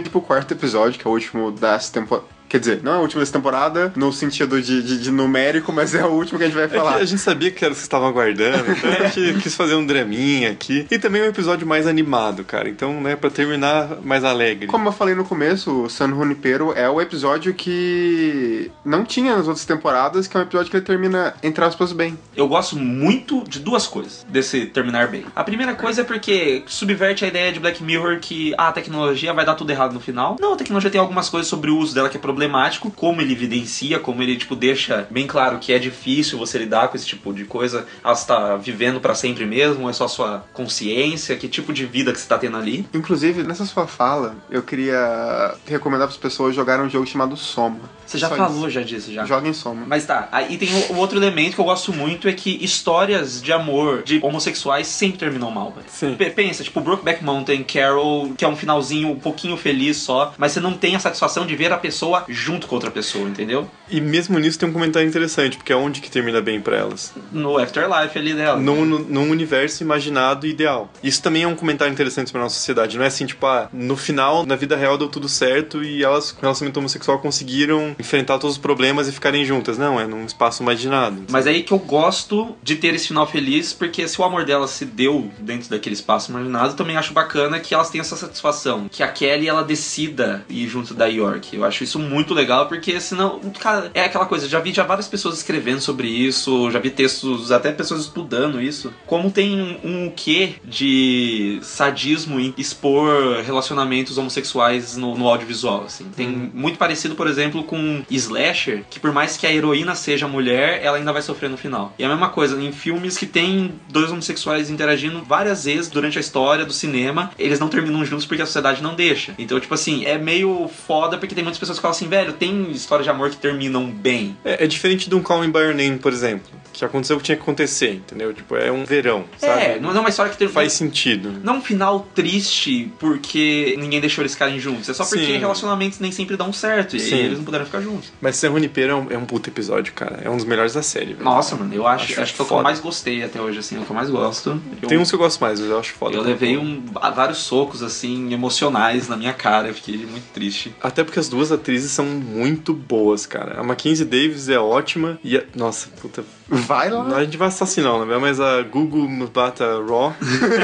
Ir pro quarto episódio, que é o último dessa temporada. Quer dizer, não é o último dessa temporada, no sentido de, de, de numérico, mas é o último que a gente vai É falar. a gente sabia que era o que vocês estavam aguardando, então a gente quis fazer um draminha aqui. E também um episódio mais animado, cara. Então, né, pra terminar mais alegre. Como eu falei no começo, o San Junipero é o episódio que não tinha nas outras temporadas, que é um episódio que ele termina, entre aspas, bem. Eu gosto muito de duas coisas desse terminar bem. A primeira coisa é porque subverte a ideia de Black Mirror que ah, a tecnologia vai dar tudo errado no final. Não, a tecnologia tem algumas coisas sobre o uso dela que é problemático, como ele evidencia, como ele tipo deixa bem claro que é difícil você lidar com esse tipo de coisa. Ela está vivendo pra sempre mesmo, é só sua consciência, que tipo de vida que você tá tendo ali. Inclusive, nessa sua fala, eu queria recomendar para as pessoas jogarem um jogo chamado Soma. Você já Só falou isso. já disso já. Joguem Soma. Mas tá, aí tem o, o outro elemento que eu gosto muito é que histórias de amor de homossexuais sempre terminam mal, velho. Sim. P- Pensa, tipo, Brokeback Mountain, Carol, que é um finalzinho um pouquinho feliz só, mas você não tem a satisfação de ver a pessoa junto com outra pessoa, entendeu? E mesmo nisso tem um comentário interessante, porque é onde que termina bem pra elas. No Afterlife ali dela. Num, num- universo imaginado e ideal. Isso também é um comentário interessante pra nossa sociedade. Não é assim, tipo, ah, no final, na vida real deu tudo certo e elas, com relacionamento homossexual, conseguiram enfrentar todos os problemas e ficarem juntas. Não, é num espaço imaginado. Mas é aí que eu gosto de ter esse final feliz, porque se o amor dela se deu dentro daquele espaço imaginado, eu também acho bacana que elas tenham essa satisfação. Que a Kelly, ela decida ir junto da York. Eu acho isso muito legal, porque senão, cara, é aquela coisa, já vi já várias pessoas escrevendo sobre isso, já vi textos, até pessoas estudando isso. Como tem um, um quê de sadismo em expor relacionamentos homossexuais no, no audiovisual, assim. Tem muito parecido, por exemplo, com Slasher, que por mais que a heroína seja mulher, ela ainda vai sofrer no final. E a mesma coisa, em filmes que tem dois homossexuais interagindo várias vezes durante a história do cinema, eles não terminam juntos porque a sociedade não deixa. Então, tipo assim, é meio foda porque tem muitas pessoas que falam assim, velho, tem histórias de amor que terminam bem. É, é diferente de um Call Me By Your Name, por exemplo. Que aconteceu o que tinha que acontecer, entendeu? Tipo, é um verão, sabe? É, não é uma história que termina. Faz sentido. Não um final triste porque ninguém deixou eles ficarem juntos. É só porque Sim. relacionamentos nem sempre dão certo. E Sim. eles não puderam ficar juntos. Mas San Junipero é um, é um puto episódio, cara. É um dos melhores da série, velho. Nossa, mano, eu acho, Acho acho, que é o que eu mais gostei até hoje, assim, é o que eu mais gosto. Eu, Tem uns que eu gosto mais, mas eu acho foda. eu levei um, vários socos, assim, emocionais na minha cara. Eu fiquei muito triste. Até porque as duas atrizes são muito boas, cara. A Mackenzie Davis é ótima e a... Nossa, puta, Vai lá. A gente vai assassinar, não é? Mas a Google Mubata Raw,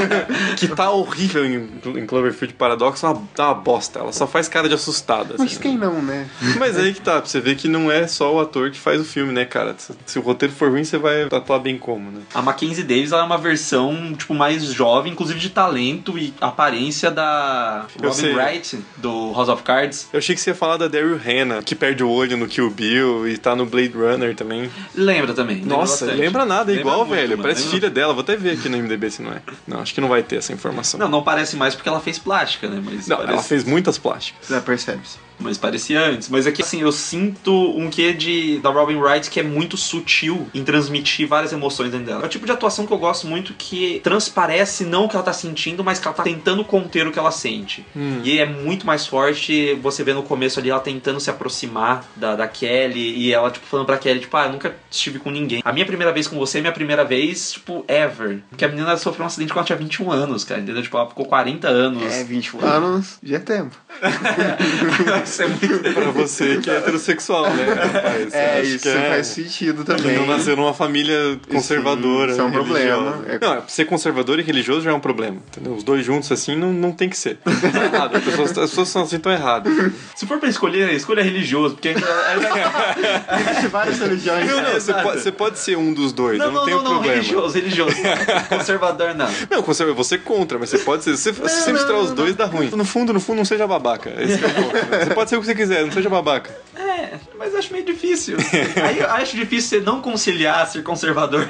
que tá horrível em, em Cloverfield Paradox, é uma, tá uma bosta. Ela só faz cara de assustada. Mas assim, quem não, né? Mas aí que tá, pra você ver que não é só o ator que faz o filme, né, cara? Se, se o roteiro for ruim, você vai atuar bem como, né? A Mackenzie Davis ela é uma versão tipo mais jovem, inclusive de talento e aparência da Robin. Wright do House of Cards. Eu achei que você ia falar da Daryl Hannah, que perde o olho no Kill Bill e tá no Blade Runner também. Lembra também. lembra Nossa, bastante. lembra nada, é Lembra igual, muito, velho. mano, Parece lembra- filha dela. Vou até ver aqui no MDB se não é. Não, acho que não vai ter essa informação. Não, não parece mais porque ela fez plástica, né? Mas Não, parece... ela fez muitas plásticas. Já percebe-se. Mas parecia antes. Mas é que assim, eu sinto um quê de da Robin Wright que é muito sutil em transmitir várias emoções dentro dela. É o tipo de atuação que eu gosto muito que transparece não o que ela tá sentindo, mas que ela tá tentando conter o que ela sente. E é muito mais forte você vê no começo ali ela tentando se aproximar da, da Kelly e ela, tipo, falando pra Kelly, tipo, ah, eu nunca estive com ninguém. A minha primeira vez com você é minha primeira vez, tipo, ever. Porque a menina sofreu um acidente quando ela tinha 21 anos, cara, entendeu? Tipo, ela ficou 40 anos. É, 21 anos já é tempo. Isso é muito Pra você que é heterossexual, né, rapaz? É, isso que é- faz sentido Que também. não nasceu numa família conservadora. isso é um religiosa. problema. É- Não, ser conservador e religioso já é um problema. Entendeu? Os dois juntos assim não, não tem que ser. Tá errado. As pessoas, as pessoas são assim, estão erradas. Se for pra escolher, escolha religioso, porque ainda. Existem várias religiões. Não, não, você Exato. pode, você pode ser um dos dois, Não, eu não, não, tenho não, não, problema. religioso, religioso. Conservador não. Não, conserva- você é contra, mas você pode ser. Se você sempre misturar os dois, dá ruim. No fundo, no fundo, não seja babaca. Esse é o ponto. né? Você pode ser o que você quiser, não seja babaca. É, mas acho meio difícil. Aí eu acho difícil você não conciliar ser conservador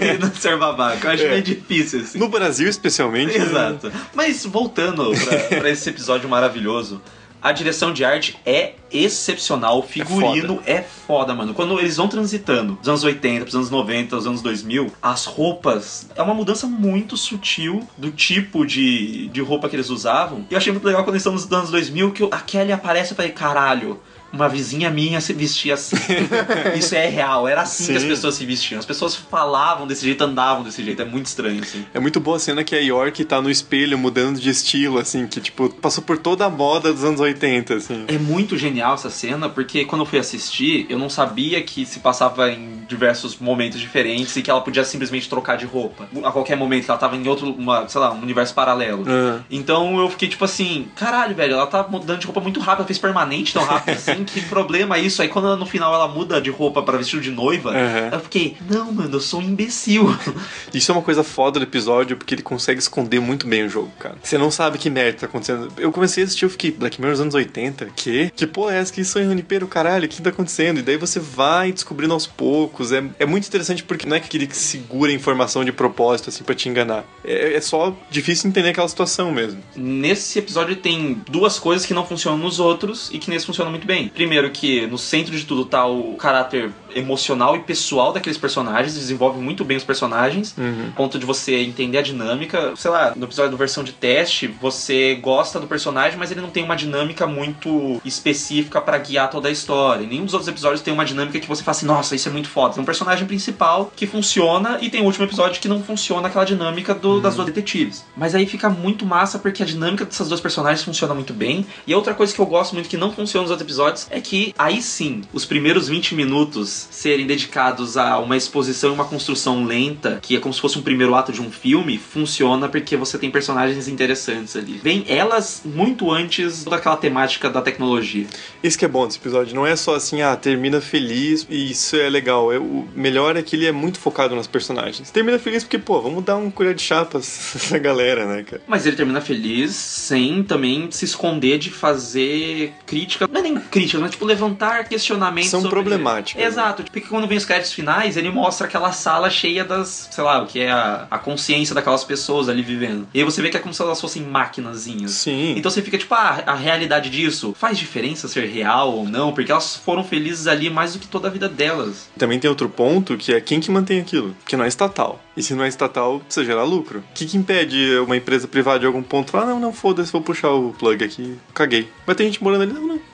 e não ser babaca. Eu acho É. meio difícil, assim. No Brasil, especialmente. né? Exato. Mas voltando pra esse episódio maravilhoso. A direção de arte é excepcional, o figurino é foda. mano. Quando eles vão transitando dos anos 80 pros anos 90, dos anos 2000, as roupas é uma mudança muito sutil do tipo de, de roupa que eles usavam. E eu achei muito legal quando eles estão nos anos 2000 que a Kelly aparece e falei, caralho. Uma vizinha minha se vestia assim. Isso é real. Era assim que as Sim. pessoas se vestiam. As pessoas falavam desse jeito, andavam desse jeito. É muito estranho, assim. É muito boa a cena que a York tá no espelho mudando de estilo, assim, que tipo, passou por toda a moda dos anos 80, assim. É muito genial essa cena, porque quando eu fui assistir, eu não sabia que se passava em diversos momentos diferentes e que ela podia simplesmente trocar de roupa. A qualquer momento, ela tava em outro, uma, sei lá, um universo paralelo. Ah. Então eu fiquei tipo assim, caralho, velho, ela tá mudando de roupa muito rápido, ela fez permanente tão rápido assim, que problema é isso? Aí quando ela, no final ela muda de roupa pra vestido de noiva, Uhum. eu fiquei, não, mano, eu sou um imbecil. Isso é uma coisa foda do episódio, porque ele consegue esconder muito bem o jogo, cara. Você não sabe que merda tá acontecendo. Eu comecei a assistir, eu fiquei, Black Mirror nos anos 80? Que? Que porra é essa? Que sonho Junipero, caralho? O que tá acontecendo? E daí você vai descobrindo aos poucos. É, é muito interessante porque não é que ele segura a informação de propósito, assim, pra te enganar. É, é só difícil entender aquela situação mesmo. Nesse episódio tem duas coisas que não funcionam nos outros e que nesse funcionam muito bem. Primeiro que no centro de tudo tá o caráter emocional e pessoal daqueles personagens, desenvolve muito bem os personagens, Uhum. ponto de você entender a dinâmica. Sei lá, no episódio da versão de teste, você gosta do personagem, mas ele não tem uma dinâmica muito específica pra guiar toda a história. Nenhum dos outros episódios tem uma dinâmica que você fala assim, nossa, isso é muito foda. Tem um personagem principal que funciona e tem o último episódio que não funciona aquela dinâmica do- das duas detetives. Mas aí fica muito massa porque a dinâmica dessas duas personagens funciona muito bem. E outra coisa que eu gosto muito que não funciona nos outros episódios é que aí sim, os primeiros 20 minutos serem dedicados a uma exposição e uma construção lenta, que é como se fosse um primeiro ato de um filme, funciona porque você tem personagens interessantes ali. Vem elas muito antes daquela temática da tecnologia. Isso que é bom desse episódio. Não é só assim, ah, termina feliz e isso é legal. É, o melhor é que ele é muito focado nas personagens. Termina feliz porque, pô, vamos dar um colher de chapas essa galera, né, cara? Mas ele termina feliz sem também se esconder de fazer crítica. Não é nem crítica, mas tipo levantar questionamentos. São sobre- problemáticas, né? Exato. Porque quando vem os créditos finais, ele mostra aquela sala cheia das, sei lá, o que é a, a consciência daquelas pessoas ali vivendo. E aí você vê que é como se elas fossem maquinazinhas. Sim. Então você fica tipo, ah, a realidade disso faz diferença ser real ou não? Porque elas foram felizes ali mais do que toda a vida delas. Também tem outro ponto que é quem que mantém aquilo, que não é estatal. E se não é estatal, precisa gerar lucro. O que, que impede uma empresa privada de algum ponto falar, não, não, foda-se, vou puxar o plug aqui, caguei. Vai ter gente morando ali, não, não.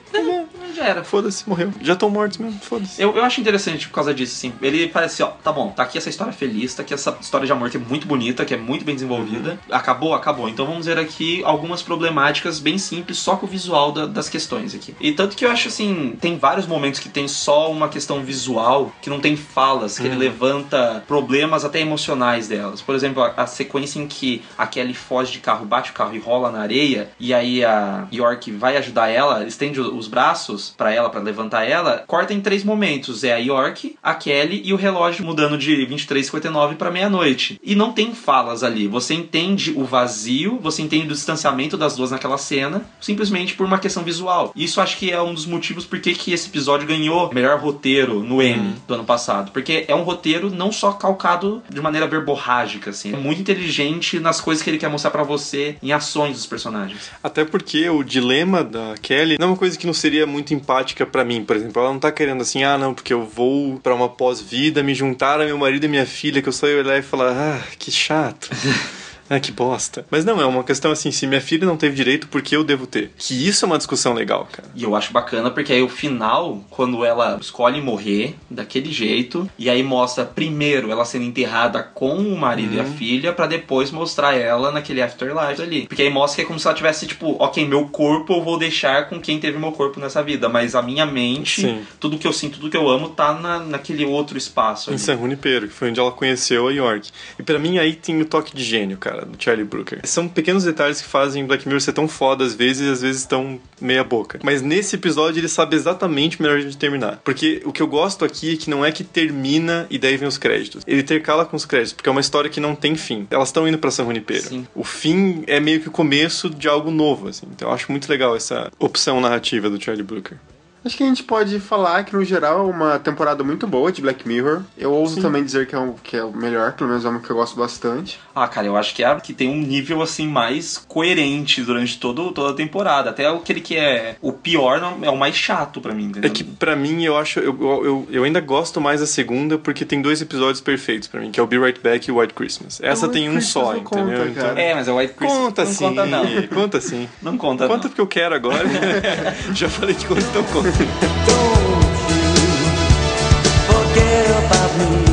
Já era. Foda-se, morreu. Já estão mortos mesmo, foda-se. Eu, eu acho interessante por causa disso, assim. Ele parece, ó, tá bom, tá aqui essa história feliz, tá aqui essa história de amor que é muito bonita, que é muito bem desenvolvida. Acabou, acabou. Então vamos ver aqui algumas problemáticas bem simples, só com o visual da- das questões aqui. E tanto que eu acho assim, tem vários momentos que tem só uma questão visual, que não tem falas, que ele levanta problemas até emocionais delas. Por exemplo, a, a sequência em que a Kelly foge de carro, bate o carro e rola na areia, e aí a York vai ajudar ela, estende os braços pra ela, pra levantar ela, corta em três momentos. É a York, a Kelly e o relógio mudando de 23h59 pra meia-noite. E não tem falas ali. Você entende o vazio, você entende o distanciamento das duas naquela cena, simplesmente por uma questão visual. Isso acho que é um dos motivos por que que esse episódio ganhou melhor roteiro no Emmy do ano passado. Porque é um roteiro não só calcado de maneira verborrágica, assim. É muito inteligente nas coisas que ele quer mostrar pra você, em ações dos personagens. Até porque o dilema da Kelly não é uma coisa que não seria muito empática pra mim, por exemplo. Ela não tá querendo assim, ah, não, porque eu vou pra uma pós-vida, me juntar a meu marido e minha filha, que eu só ia olhar e falar, ah, que chato. Ah, que bosta. Mas não, é uma questão assim, se minha filha não teve direito, por que eu devo ter? Que isso é uma discussão legal, cara. E eu acho bacana porque aí o final, quando ela escolhe morrer daquele jeito, e aí mostra primeiro ela sendo enterrada com o marido e a filha, pra depois mostrar ela naquele afterlife ali. Porque aí mostra que é como se ela tivesse, tipo, ok, meu corpo eu vou deixar com quem teve meu corpo nessa vida, mas a minha mente, Sim. tudo que eu sinto, tudo que eu amo, tá na, naquele outro espaço Em ali. San Junipero, que foi onde ela conheceu a York. E pra mim aí tem o toque de gênio, cara, do Charlie Brooker. São pequenos detalhes que fazem Black Mirror ser tão foda às vezes e às vezes tão meia boca. Mas nesse episódio ele sabe exatamente o melhor de terminar. Porque o que eu gosto aqui é que não é que termina e daí vem os créditos. Ele intercala com os créditos, porque é uma história que não tem fim. Elas estão indo pra San Junipero. Sim. O fim é meio que o começo de algo novo, assim. Então eu acho muito legal essa opção narrativa do Charlie Brooker. Acho que a gente pode falar que, no geral, é uma temporada muito boa de Black Mirror. Eu ouso também dizer que é, um, que é o melhor, pelo menos é uma que eu gosto bastante. Ah, cara, eu acho que é a que tem um nível assim mais coerente durante todo, toda a temporada. Até aquele que é o pior não- é o mais chato pra mim, entendeu? É que pra mim eu acho. Eu, eu, eu ainda gosto mais da segunda porque tem dois episódios perfeitos pra mim, que é o Be Right Back e o White Christmas. Essa White tem um Christmas só, não conta, entendeu? Então. É, mas é o White Christmas. Conta não sim, conta não. conta sim. Não conta Conta não. porque eu quero agora. Já falei que conta, então conta. Don't you forget about me.